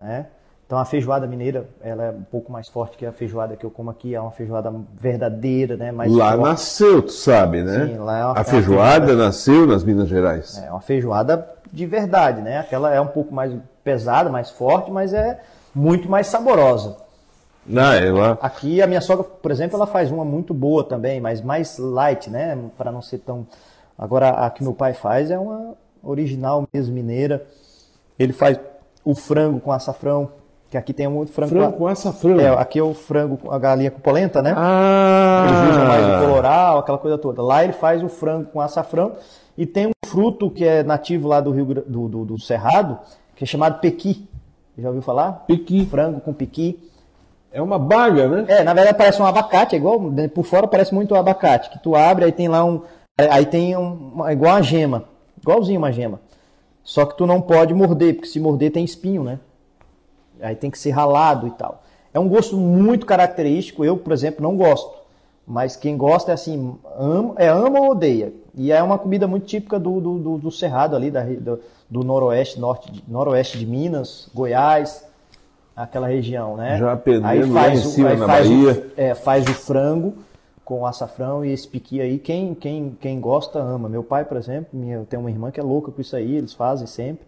Né? Então a feijoada mineira, ela é um pouco mais forte que a feijoada que eu como aqui, é uma feijoada verdadeira, né? Mais lá forte. nasceu, tu sabe, né? Sim, lá é uma, a feijoada, feijoada nasceu nas Minas Gerais. É uma feijoada de verdade, né? Aquela é um pouco mais pesada, mais forte, mas é muito mais saborosa. Não, é lá. Aqui a minha sogra, por exemplo, ela faz uma muito boa também, mas mais light, né? Para não ser tão. Agora a que meu pai faz é uma original mesmo mineira. Ele faz o frango com açafrão, que aqui tem muito frango, frango com açafrão. É, aqui é o frango com a galinha com polenta, né? Ah! Eles usam mais o coloral, aquela coisa toda. Lá ele faz o frango com açafrão e tem um fruto que é nativo lá do Rio do, do, do Cerrado, que é chamado pequi. Já ouviu falar? Pequi. Frango com pequi. É uma baga, né? É, na verdade parece um abacate, é igual, né, por fora parece muito um abacate, que tu abre, aí tem lá um, aí tem um, igual uma gema, igualzinho uma gema. Só que tu não pode morder, porque se morder tem espinho, né? Aí tem que ser ralado e tal. É um gosto muito característico. Eu, por exemplo, não gosto. Mas quem gosta é assim, ama, é ama ou odeia. E é uma comida muito típica do, do, do, do Cerrado ali, da, do, do, noroeste, norte, noroeste de Minas, Goiás, aquela região, né? Já aí faz, em cima, aí na faz Bahia. O, é, faz o frango com açafrão e esse piqui aí, quem, quem, quem gosta ama. Meu pai, por exemplo, minha, eu tenho uma irmã que é louca com isso aí, eles fazem sempre.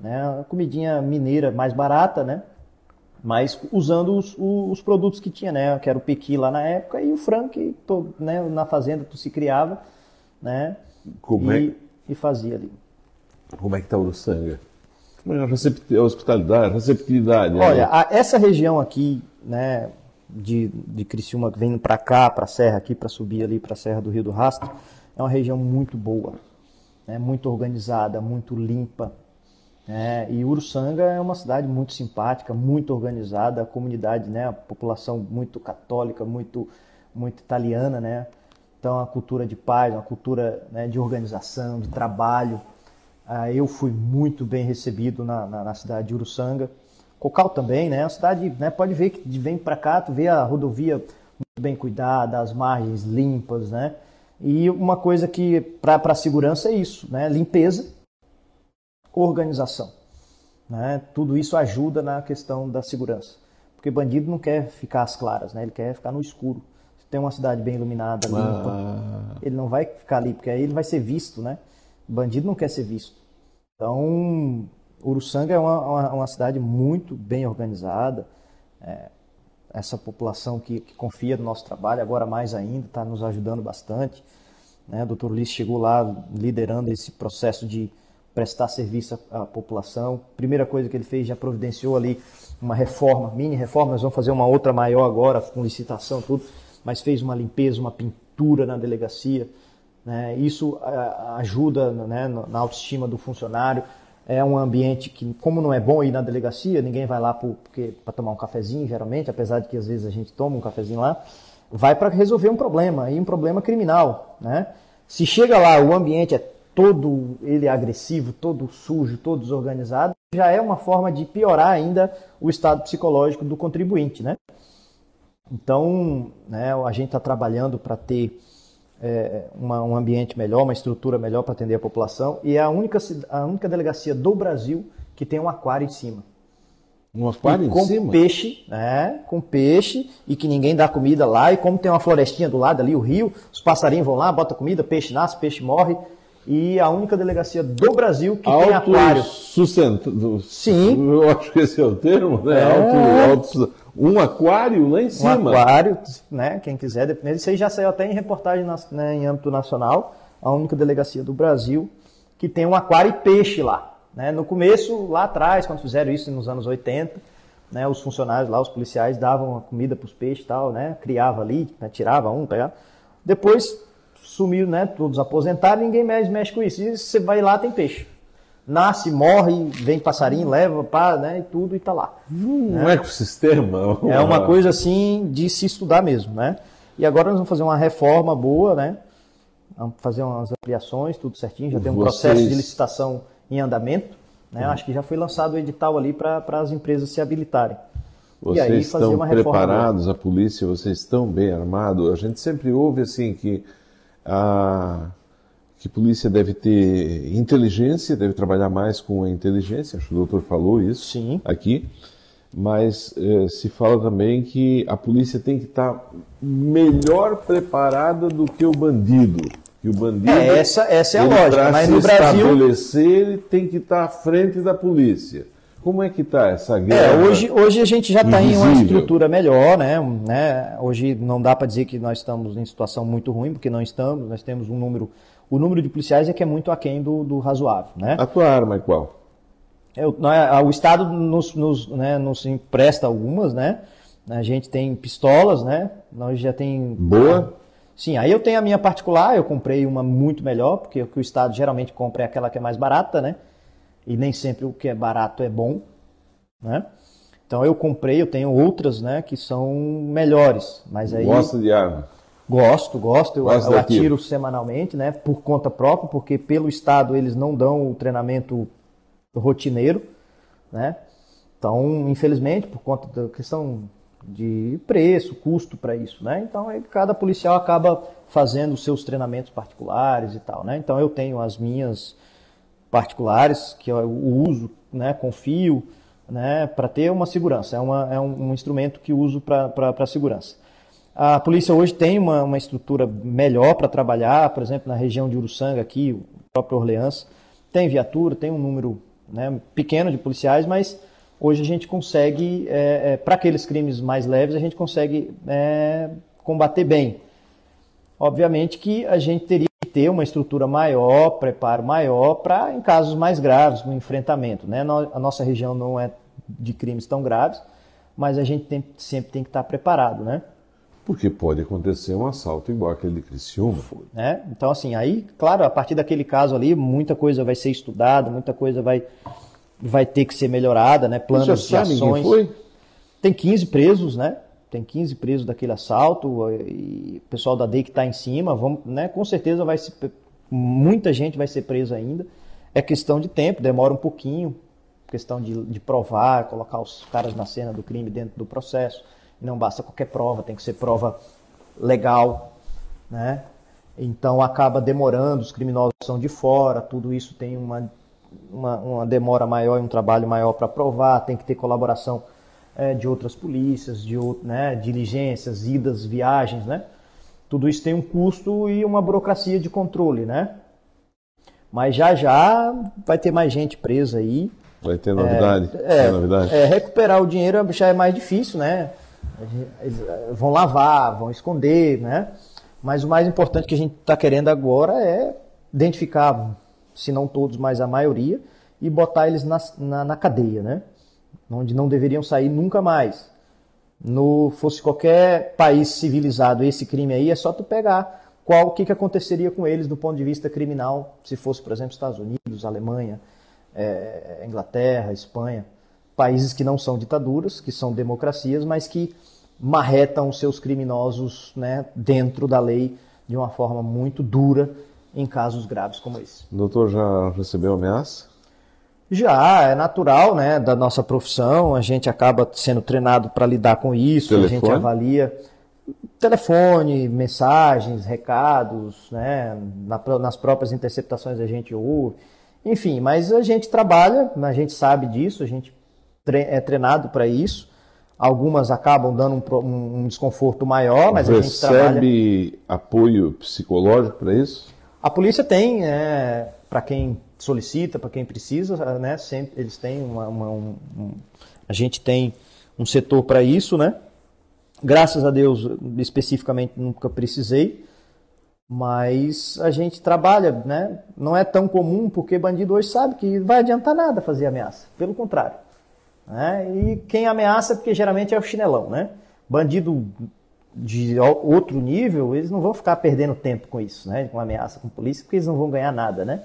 Né? Uma comidinha mineira mais barata, né? Mas usando os, os, produtos que tinha, né? Que era o pequi lá na época e o frango que né, na fazenda tu se criava, né? Como e, é? e fazia ali. Como é que tá o sangue? Como é a hospitalidade, a receptividade? Olha, a, essa região aqui, né? De, de Criciúma vindo para cá, para a serra aqui, para subir ali para a Serra do Rio do Rastro, é uma região muito boa, né? muito organizada, muito limpa, é, e Uruçanga é uma cidade muito simpática, muito organizada, a comunidade, né, a população muito católica, muito, muito italiana, né? Então, a cultura de paz, uma cultura né, de organização, de trabalho. Ah, eu fui muito bem recebido na, na, na, cidade de Uruçanga. Cocal também, né? A cidade, né, pode ver que vem para cá, tu vê a rodovia muito bem cuidada, as margens limpas, né? E uma coisa que para a segurança é isso, né? Limpeza organização. Né? Tudo isso ajuda na questão da segurança. Porque bandido não quer ficar às claras, né? ele quer ficar no escuro. Se tem uma cidade bem iluminada, limpa, ah. ele não vai ficar ali, porque aí ele vai ser visto. Né? bandido não quer ser visto. Então, Uruçanga é uma, uma, uma cidade muito bem organizada. É, essa população que, que, confia no nosso trabalho, agora mais ainda, está nos ajudando bastante. Né? O doutor Ulisses chegou lá liderando esse processo de prestar serviço à, população. Primeira coisa que ele fez, já providenciou ali uma reforma, mini reforma, nós vamos fazer uma outra maior agora, com licitação, tudo, mas fez uma limpeza, uma pintura na delegacia. Né? Isso a, ajuda né, na autoestima do funcionário. É um ambiente que, como não é bom ir na delegacia, ninguém vai lá para tomar um cafezinho, geralmente, apesar de que às vezes a gente toma um cafezinho lá, vai para resolver um problema, e um problema criminal. Né? Se chega lá, o ambiente é todo ele agressivo, todo sujo, todo desorganizado, já é uma forma de piorar ainda o estado psicológico do contribuinte, né? Então, né, a gente está trabalhando para ter é, uma, um ambiente melhor, uma estrutura melhor para atender a população e é a única, a única delegacia do Brasil que tem um aquário em cima. Um aquário com em cima? peixe, né? Com peixe e que ninguém dá comida lá. E como tem uma florestinha do lado ali, o rio, os passarinhos vão lá, botam comida, peixe nasce, peixe morre. E a única delegacia do Brasil que tem aquário. Sustentado. Sim. Eu acho que esse é o termo, né? É. Alto, alto- um aquário lá em Um cima. aquário, né? Quem quiser, dependendo. Isso aí já saiu até em reportagem né, em âmbito nacional. A única delegacia do Brasil que tem um aquário e peixe lá. Né? No começo, lá atrás, quando fizeram isso nos anos 80, né, os funcionários lá, os policiais, davam a comida para os peixes e tal, né? Criava ali, né, tirava um, pegava. Depois sumiu, né? Todos aposentaram, ninguém mais mexe com isso. E você vai lá, tem peixe. Nasce, morre, vem passarinho, leva, pá, né? E tudo e tá lá. Um ecossistema. *laughs* É uma coisa assim de se estudar mesmo, né? E agora nós vamos fazer uma reforma boa, né? Vamos fazer umas ampliações, tudo certinho. Já tem um processo Vocês- de licitação em andamento, né? Acho que já foi lançado o edital ali para as empresas se habilitarem. Vocês e aí fazer estão uma reforma preparados, a polícia, vocês estão bem armados. A gente sempre ouve assim que a que a polícia deve ter inteligência, deve trabalhar mais com a inteligência. Acho que o doutor falou isso Sim. aqui. Mas eh, se fala também que a polícia tem que estar melhor preparada do que o bandido. Que o bandido, É, essa, essa é a lógica. Mas no Brasil, estabelecer, ele tem que estar à frente da polícia. Como é que está essa É, guerra? hoje, hoje a gente já está em uma estrutura melhor, né? Né? Hoje não dá para dizer que nós estamos em situação muito ruim, porque não estamos. Nós temos um número. O número de policiais é que é muito aquém do, do razoável, né? A tua arma é qual? É, o- não é, o Estado nos, nos, né, nos empresta algumas, né? A gente tem pistolas, né? Nós já tem. Boa? Sim, aí eu tenho a minha particular, eu comprei uma muito melhor, porque o que o Estado geralmente compra é aquela que é mais barata, né? E nem sempre o que é barato é bom, né? Então eu comprei, eu tenho outras, né, que são melhores, mas aí Gosta de arma? gosto, gosto, eu, eu atiro semanalmente, né, por conta própria, porque pelo estado eles não dão o treinamento rotineiro, né? Então, infelizmente, por conta da questão de preço, custo para isso, né? Então, aí cada policial acaba fazendo os seus treinamentos particulares e tal, né? Então, eu tenho as minhas particulares que eu uso, né? Confio, né? Para ter uma segurança. É, uma, é um, um instrumento que uso para segurança. A polícia hoje tem uma, uma estrutura melhor para trabalhar, por exemplo, na região de Uruçanga, aqui, o próprio Orleans, tem viatura, tem um número né, pequeno de policiais, mas hoje a gente consegue, é, é, para aqueles crimes mais leves, a gente consegue é, combater bem. Obviamente que a gente teria que ter uma estrutura maior, preparo maior para em casos mais graves, no enfrentamento. Né? A nossa região não é de crimes tão graves, mas a gente tem- sempre tem que estar preparado, né? Porque pode acontecer um assalto igual aquele de Criciúma. né? Então, assim, aí, claro, a partir daquele caso ali, muita coisa vai ser estudada, muita coisa vai, vai ter que ser melhorada, né? Planos de ações. Tem 15 presos, né? Tem 15 presos daquele assalto, e o pessoal da DEI que está em cima, vamos, né? Com certeza vai se, muita gente vai ser presa ainda. É questão de tempo, demora um pouquinho, questão de, de provar, colocar os caras na cena do crime dentro do processo. Não basta qualquer prova, tem que ser prova legal, né? Então acaba demorando, os criminosos são de fora, tudo isso tem uma, uma, uma demora maior e um trabalho maior para provar, tem que ter colaboração eh, de outras polícias, de né, diligências, idas, viagens, né? Tudo isso tem um custo e uma burocracia de controle, né? Mas já já vai ter mais gente presa aí. Vai ter novidade? É, Tem novidade? é, recuperar o dinheiro já é mais difícil, né? Eles eh, vão lavar, vão esconder, né? Mas o mais importante que a gente está querendo agora é identificar, se não todos, mas a maioria, e botar eles na, na, na cadeia, né? Onde não deveriam sair nunca mais. No fosse qualquer país civilizado esse crime aí, é só tu pegar qual o que, que aconteceria com eles do ponto de vista criminal, se fosse, por exemplo, Estados Unidos, Alemanha, eh, Inglaterra, Espanha, países que não são ditaduras, que são democracias, mas que marretam seus criminosos né, dentro da lei de uma forma muito dura em casos graves como esse. O doutor já recebeu ameaça? Já é natural, né, da nossa profissão, a gente acaba sendo treinado para lidar com isso, a gente Telefone? avalia telefone, mensagens, recados, né, na- nas próprias interceptações a gente ouve, enfim, mas a gente trabalha, a gente sabe disso, a gente é treinado para isso. Algumas acabam dando um, um desconforto maior, mas Recebe a gente trabalha. Recebe apoio psicológico para isso? A polícia tem, é, para quem solicita, para quem precisa, né? Sempre eles têm uma, uma um, um, a gente tem um setor para isso, né? Graças a Deus, especificamente nunca precisei, mas a gente trabalha, né? Não é tão comum porque bandido hoje sabe que vai adiantar nada fazer ameaça, pelo contrário. Né? E quem ameaça, porque geralmente é o chinelão, né? Bandido de outro nível, eles não vão ficar perdendo tempo com isso, né? Com ameaça com polícia, porque eles não vão ganhar nada, né?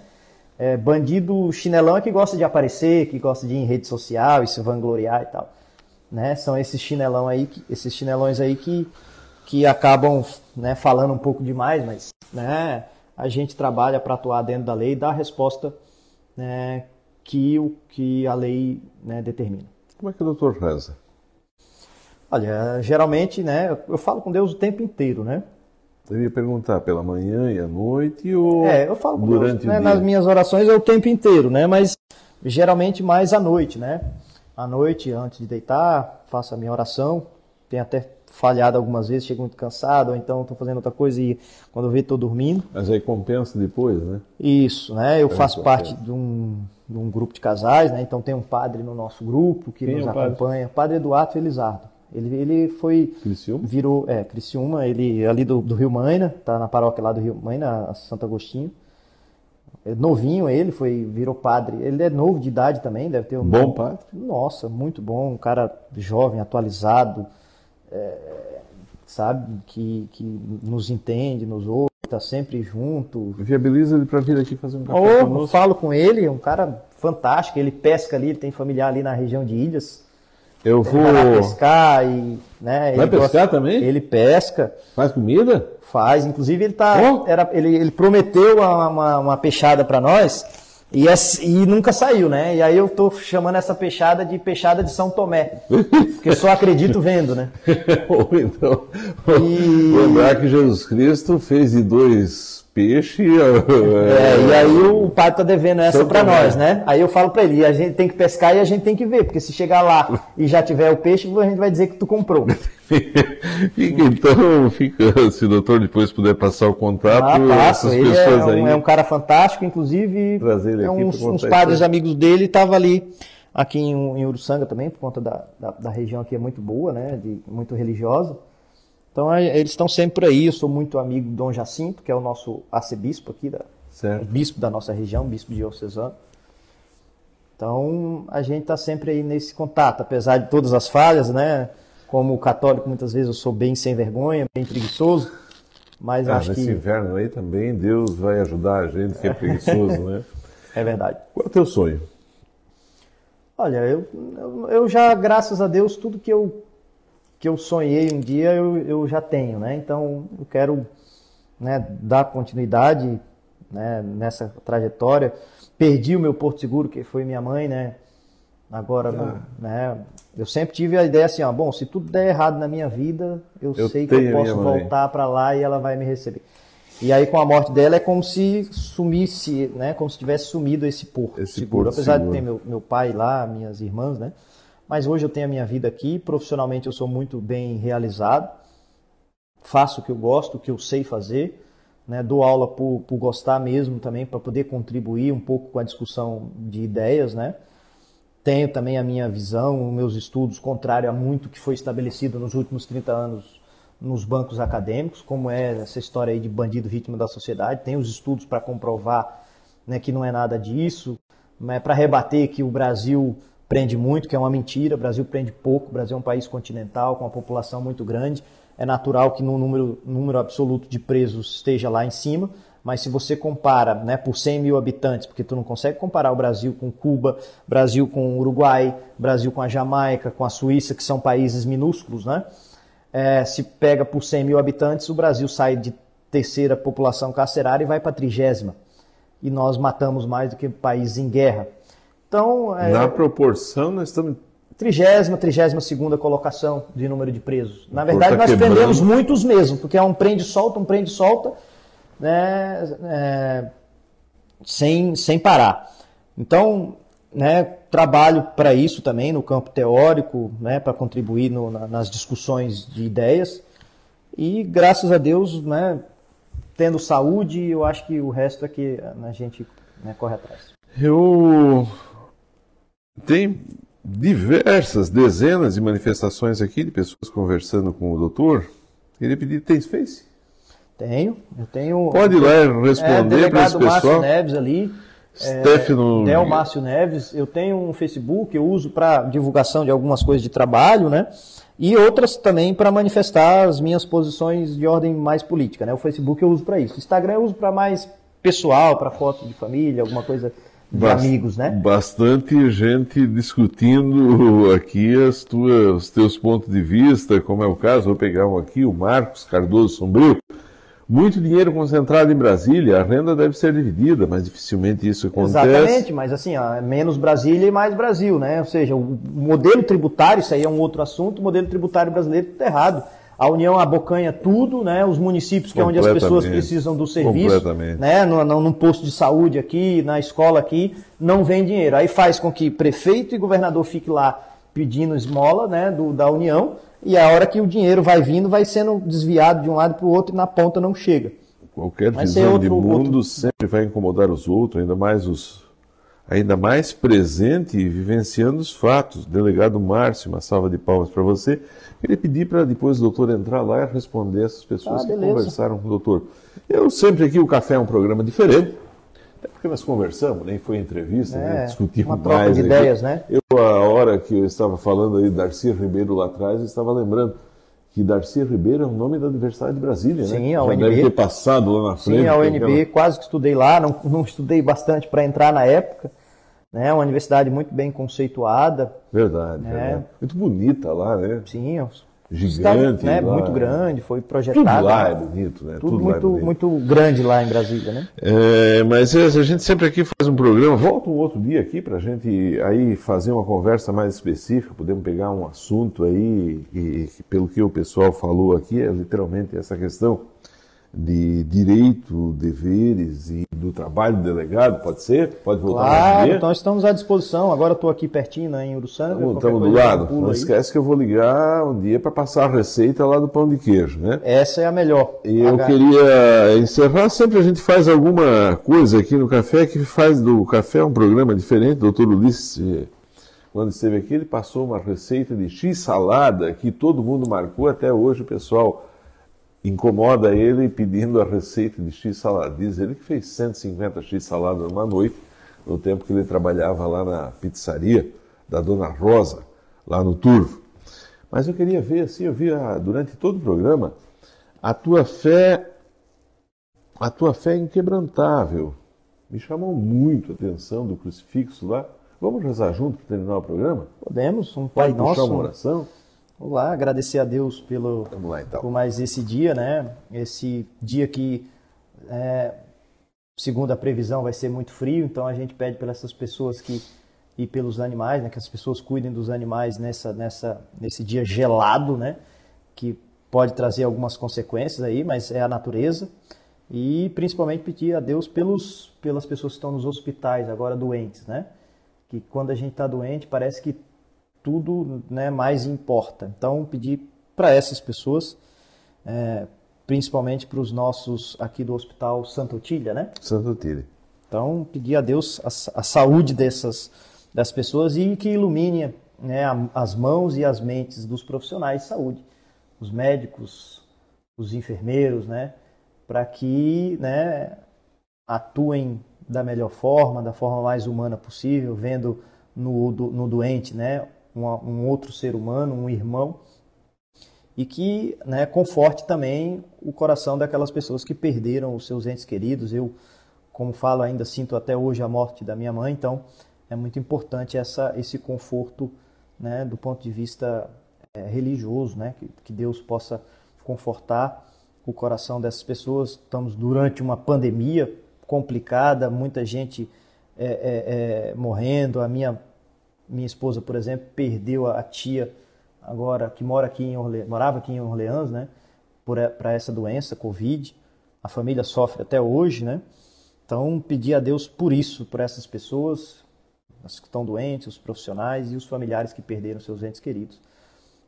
É, bandido chinelão é que gosta de aparecer, que gosta de ir em rede social e se vangloriar e tal. Né? São esses chinelão aí, esses chinelões aí que, que acabam né, falando um pouco demais, mas né, a gente trabalha para atuar dentro da lei e dar a resposta né, que, o, que a lei né, determina. Como é que o doutor reza? Olha, geralmente, né, eu falo com Deus o tempo inteiro, né? Eu ia perguntar pela manhã e à noite ou é, eu falo durante Deus, né, o dia? Nas minhas orações é o tempo inteiro, né? Mas geralmente mais à noite, né? À noite, antes de deitar, faço a minha oração. Tenho até falhado algumas vezes, chego muito cansado, ou então estou fazendo outra coisa e quando eu vejo estou dormindo. Mas aí compensa depois, né? Isso, né? Eu é faço parte de um, de um, grupo de casais, né? Então tem um padre no nosso grupo que Quem nos é acompanha, padre Eduardo Felizardo. Ele, ele foi. Criciúma? Virou. É, Criciúma, ele ali do, do Rio Maina, tá na paróquia lá do Rio Maina, Santo Agostinho. É novinho ele, foi, virou padre. Ele é novo de idade também, deve ter um. Bom padre? Nossa, muito bom. Um cara jovem, atualizado, é, sabe, que, que nos entende, nos ouve, tá sempre junto. Viabiliza ele para vir aqui fazer um café conosco. falo com ele, é um cara fantástico. Ele pesca ali, ele tem familiar ali na região de Ilhas. Eu vou. vai pescar e. Né, Vai ele pescar também? Ele pesca. Faz comida? Faz, inclusive ele tá, Oh. era, ele, ele prometeu uma, uma, uma peixada para nós e, ess- e nunca saiu, né? E aí eu tô chamando essa peixada de peixada de São Tomé, porque só acredito vendo, né? *laughs* Ou então. E- Lembrar que Jesus Cristo fez de dois peixes. É, e aí o padre tá devendo essa para nós, né? Aí eu falo para ele, a gente tem que pescar e a gente tem que ver, porque se chegar lá e já tiver o peixe, a gente vai dizer que tu comprou. *laughs* Fica então, fica, se o doutor depois puder passar o contato, Ah, passo. essas Ele é pessoas um, aí. é um cara fantástico, inclusive Trazer ele é aqui uns, uns padres amigos dele estavam ali aqui em, em Uruçanga também, por conta da, da, da região aqui é muito boa, né? De, muito religiosa. Então é, eles estão sempre por aí. Eu sou muito amigo do Dom Jacinto, que é o nosso arcebispo aqui, da, Certo. bispo da nossa região, bispo diocesano. Então a gente está sempre aí nesse contato, apesar de todas as falhas, né? Como católico, muitas vezes eu sou bem sem vergonha, bem preguiçoso, mas Ah, acho nesse que inverno aí também, Deus vai ajudar a gente que é preguiçoso, né? é verdade. Qual é o teu sonho? Olha, eu, eu já, graças a Deus, tudo que eu, que eu sonhei um dia eu, eu já tenho, né? Então eu quero né, dar continuidade né, nessa trajetória. Perdi o meu Porto Seguro, que foi minha mãe, né? Agora, no- né? Eu sempre tive a ideia assim, ó, bom, se tudo der errado na minha vida, eu, Eu sei que eu posso voltar para lá e ela vai me receber. E aí com a morte dela é como se sumisse, né? Como se tivesse sumido esse Porto Esse Seguro. Porto Apesar Seguro. de ter meu, meu pai lá, minhas irmãs, né? Mas hoje eu tenho a minha vida aqui, profissionalmente eu sou muito bem realizado, faço o que eu gosto, o que eu sei fazer, né? dou aula por, por gostar mesmo também, para poder contribuir um pouco com a discussão de ideias, né? Tenho também a minha visão, meus estudos, contrário a muito que foi estabelecido nos últimos 30 anos nos bancos acadêmicos, como é essa história aí de bandido vítima da sociedade. Tem os estudos para comprovar né, que não é nada disso, né, para rebater que o Brasil prende muito, que é uma mentira, o Brasil prende pouco, o Brasil é um país continental com uma população muito grande, é natural que no número, número absoluto de presos esteja lá em cima, mas se você compara né, por 100 mil habitantes, porque tu não consegue comparar o Brasil com Cuba, Brasil com Uruguai, Brasil com a Jamaica, com a Suíça, que são países minúsculos, né? É, se pega por 100 mil habitantes, o Brasil sai de terceira população carcerária e vai para trigésima. E nós matamos mais do que países em guerra. Então, é, Na proporção, nós estamos. trigésima, trigésima segunda colocação de número de presos. Na verdade, nós quebrando. prendemos muitos mesmo, porque é um prende-solta, um prende-solta, né, é, sem, sem parar. Então, né, trabalho para isso também no campo teórico, né, para contribuir no, na, nas discussões de ideias. E graças a Deus, né, tendo saúde, eu acho que o resto é que a gente né, corre atrás. Eu tenho diversas, dezenas de manifestações aqui de pessoas conversando com o doutor. Queria pedir, tem Face? Tenho, eu tenho. Pode ir lá responder é, para esse pessoal. Márcio Neves ali. Stefano... É, Del Márcio Neves, eu tenho um Facebook, eu uso para divulgação de algumas coisas de trabalho, né? E outras também para manifestar as minhas posições de ordem mais política, né? O Facebook eu uso para isso. Instagram eu uso para mais pessoal, para foto de família, alguma coisa de amigos, né? Bastante gente discutindo aqui as tuas, os teus pontos de vista, como é o caso, vou pegar um aqui, o Marcos Cardoso Sombrio. Muito dinheiro concentrado em Brasília, a renda deve ser dividida, mas dificilmente isso acontece. Exatamente, mas assim, ó, menos Brasília e mais Brasil, né? Ou seja, o modelo tributário, isso aí é um outro assunto, o modelo tributário brasileiro está errado. A União abocanha tudo, né? Os municípios, que é onde as pessoas precisam do serviço, né? No, no, num posto de saúde aqui, na escola aqui, não vem dinheiro. Aí faz com que prefeito e governador fiquem lá pedindo esmola, né? Do, da União, e a hora que o dinheiro vai vindo, vai sendo desviado de um lado para o outro e na ponta não chega. Qualquer vai visão outro, de mundo outro... sempre vai incomodar os outros, ainda mais os ainda mais presente e vivenciando os fatos. Delegado Márcio, uma salva de palmas para você. Queria pedir para depois o doutor entrar lá e responder essas pessoas ah, que conversaram com o doutor. Eu sempre aqui, o Café é um programa diferente. Até porque nós conversamos, nem foi entrevista, é, né? discutimos uma troca mais. de ideias, né? Eu, a hora que eu estava falando aí, Darcy Ribeiro lá atrás, eu estava lembrando que Darcy Ribeiro é o nome da Universidade de Brasília, Sim, né? Sim, a UNB. Já deve ter passado lá na frente. Sim, a UNB, aquela... quase que estudei lá, não, não estudei bastante para entrar na época. Né? Uma universidade muito bem conceituada. Verdade, né? verdade. Muito bonita lá, né? Sim, gigante. Né, muito grande, foi projetado. Tudo lá é bonito, né? Tudo, Tudo muito, é muito grande lá em Brasília, né? É, mas a gente sempre aqui faz um programa, volta um outro dia aqui para a gente aí fazer uma conversa mais específica, podemos pegar um assunto aí, e, e pelo que o pessoal falou aqui, é literalmente essa questão de direito, deveres e do trabalho do delegado, pode ser? Pode voltar claro, então estamos à disposição. Agora estou aqui pertinho né, em Uruçanga. Estamos do lado. Não aí. esquece que eu vou ligar um dia para passar a receita lá do pão de queijo, né? Essa é a melhor. E eu queria encerrar, sempre a gente faz alguma coisa aqui no café que faz do café um programa diferente. Doutor Ulisses, eh, quando esteve aqui, ele passou uma receita de X salada que todo mundo marcou até hoje, o pessoal incomoda ele pedindo a receita de X salada. Diz ele que fez 150 X salada numa noite, no tempo que ele trabalhava lá na pizzaria da Dona Rosa, lá no Turvo. Mas eu queria ver, assim, eu vi durante todo o programa, a tua fé, a tua fé inquebrantável. Me chamou muito a atenção do crucifixo lá. Vamos rezar junto para terminar o programa? Podemos, um Pai Pode Nosso. uma oração? Vamos lá, agradecer a Deus pelo, lá, então. por mais esse dia, né? Esse dia que, é, segundo a previsão, vai ser muito frio, então a gente pede pelas essas pessoas que e pelos animais, né? Que as pessoas cuidem dos animais nessa, nessa, nesse dia gelado, né? Que pode trazer algumas consequências aí, mas é a natureza. E principalmente pedir a Deus pelos, pelas pessoas que estão nos hospitais agora doentes, né? Que quando a gente está doente parece que tudo né, mais importa. Então, pedir para essas pessoas, é, principalmente para os nossos aqui do Hospital Santa Otília, né? Santa Otília. Então, pedir a Deus a, a saúde dessas das pessoas e que ilumine né, as mãos e as mentes dos profissionais de saúde, os médicos, os enfermeiros, né? Para que né, atuem da melhor forma, da forma mais humana possível, vendo no, no doente né, um outro ser humano, um irmão, e que né, conforte também o coração daquelas pessoas que perderam os seus entes queridos. Eu, como falo, ainda sinto até hoje a morte da minha mãe, então é muito importante essa, esse conforto né, do ponto de vista é, religioso, né, que, que Deus possa confortar o coração dessas pessoas. Estamos durante uma pandemia complicada, muita gente é, é, é morrendo. A minha minha esposa, por exemplo, perdeu a tia agora que mora aqui em Orle... morava aqui em Orleans, né, para essa doença, Covid. A família sofre até hoje, né? Então, pedir a Deus por isso, por essas pessoas, as que estão doentes, os profissionais e os familiares que perderam seus entes queridos.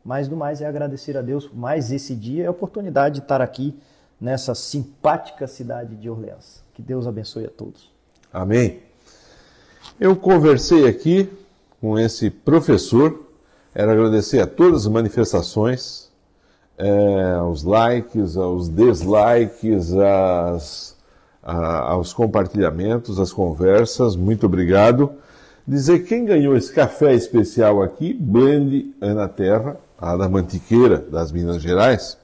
Mas do mais é agradecer a Deus por mais esse dia e a oportunidade de estar aqui nessa simpática cidade de Orleans. Que Deus abençoe a todos. Amém. Eu conversei aqui com esse professor, era agradecer a todas as manifestações, é, aos likes, aos dislikes, às, a, aos compartilhamentos, às conversas, muito obrigado. Dizer quem ganhou esse café especial aqui, Blend Ana Terra, a da Mantiqueira, das Minas Gerais,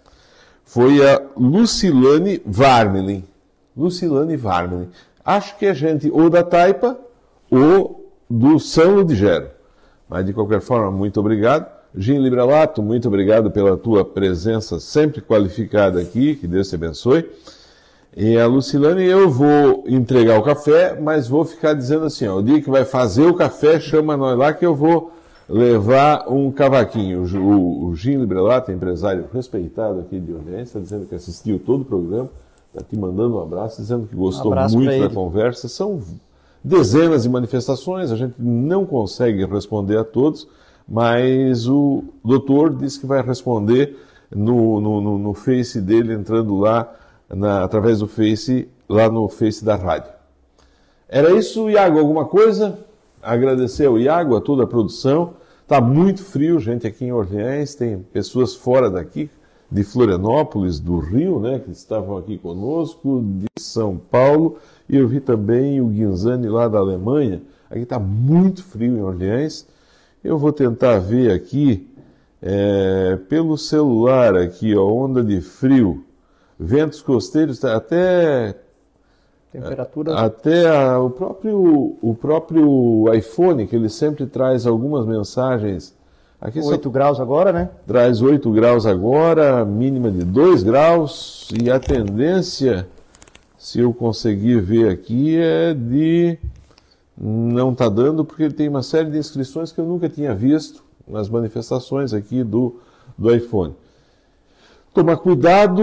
foi a Lucilane Varmelin. Lucilane Varmelin. Acho que é gente ou da Taipa ou do São Ludigero. Mas de qualquer forma, muito obrigado. Gin Librelato, muito obrigado pela tua presença sempre qualificada aqui, que Deus te abençoe. E a Lucilane, eu vou entregar o café, mas vou ficar dizendo assim, ó, o dia que vai fazer o café, chama nós lá que eu vou levar um cavaquinho. O, o Gin Librelato, empresário respeitado aqui de Orleans, está dizendo que assistiu todo o programa, está te mandando um abraço, dizendo que gostou um muito da conversa. São dezenas de manifestações, a gente não consegue responder a todos, mas o doutor disse que vai responder no, no, no, no Face dele, entrando lá, na, através do Face, lá no Face da rádio. Era isso, Iago? Alguma coisa? Agradecer ao Iago, a toda a produção. Está muito frio, gente, aqui em Orleans, tem pessoas fora daqui, de Florianópolis, do Rio, né, que estavam aqui conosco, de São Paulo, e eu vi também o Guinzani lá da Alemanha. Aqui está muito frio em Orleans. Eu vou tentar ver aqui é, pelo celular aqui, ó, onda de frio, ventos costeiros, tá até temperatura até a, o próprio o próprio iPhone que ele sempre traz algumas mensagens Aqui 8 graus agora, né? Traz 8 graus agora, mínima de 2 graus, e a tendência, se eu conseguir ver aqui, é de. Não está dando, porque tem uma série de inscrições que eu nunca tinha visto nas manifestações aqui do, do iPhone. Tomar cuidado,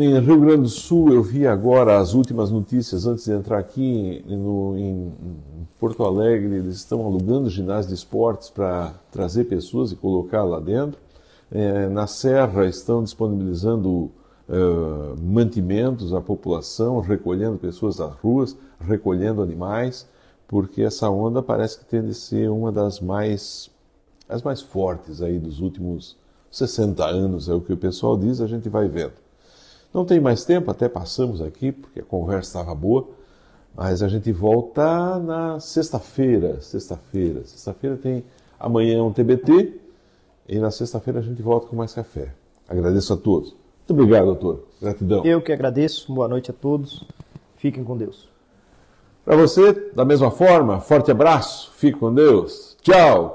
em Rio Grande do Sul, eu vi agora as últimas notícias antes de entrar aqui no, em, Porto Alegre, eles estão alugando ginásio de esportes para trazer pessoas e colocar lá dentro. É, na Serra estão disponibilizando uh, mantimentos à população, recolhendo pessoas das ruas, recolhendo animais, porque essa onda parece que tende a ser uma das mais, as mais fortes aí dos últimos 60 anos, é o que o pessoal diz, a gente vai vendo. Não tem mais tempo, até passamos aqui, porque a conversa estava boa. Mas a gente volta na sexta-feira. Sexta-feira. Sexta-feira tem amanhã um TBT e na sexta-feira a gente volta com mais café. Agradeço a todos. Muito obrigado, doutor. Gratidão. Eu que agradeço. Boa noite a todos. Fiquem com Deus. Para você, da mesma forma, forte abraço. Fique com Deus. Tchau.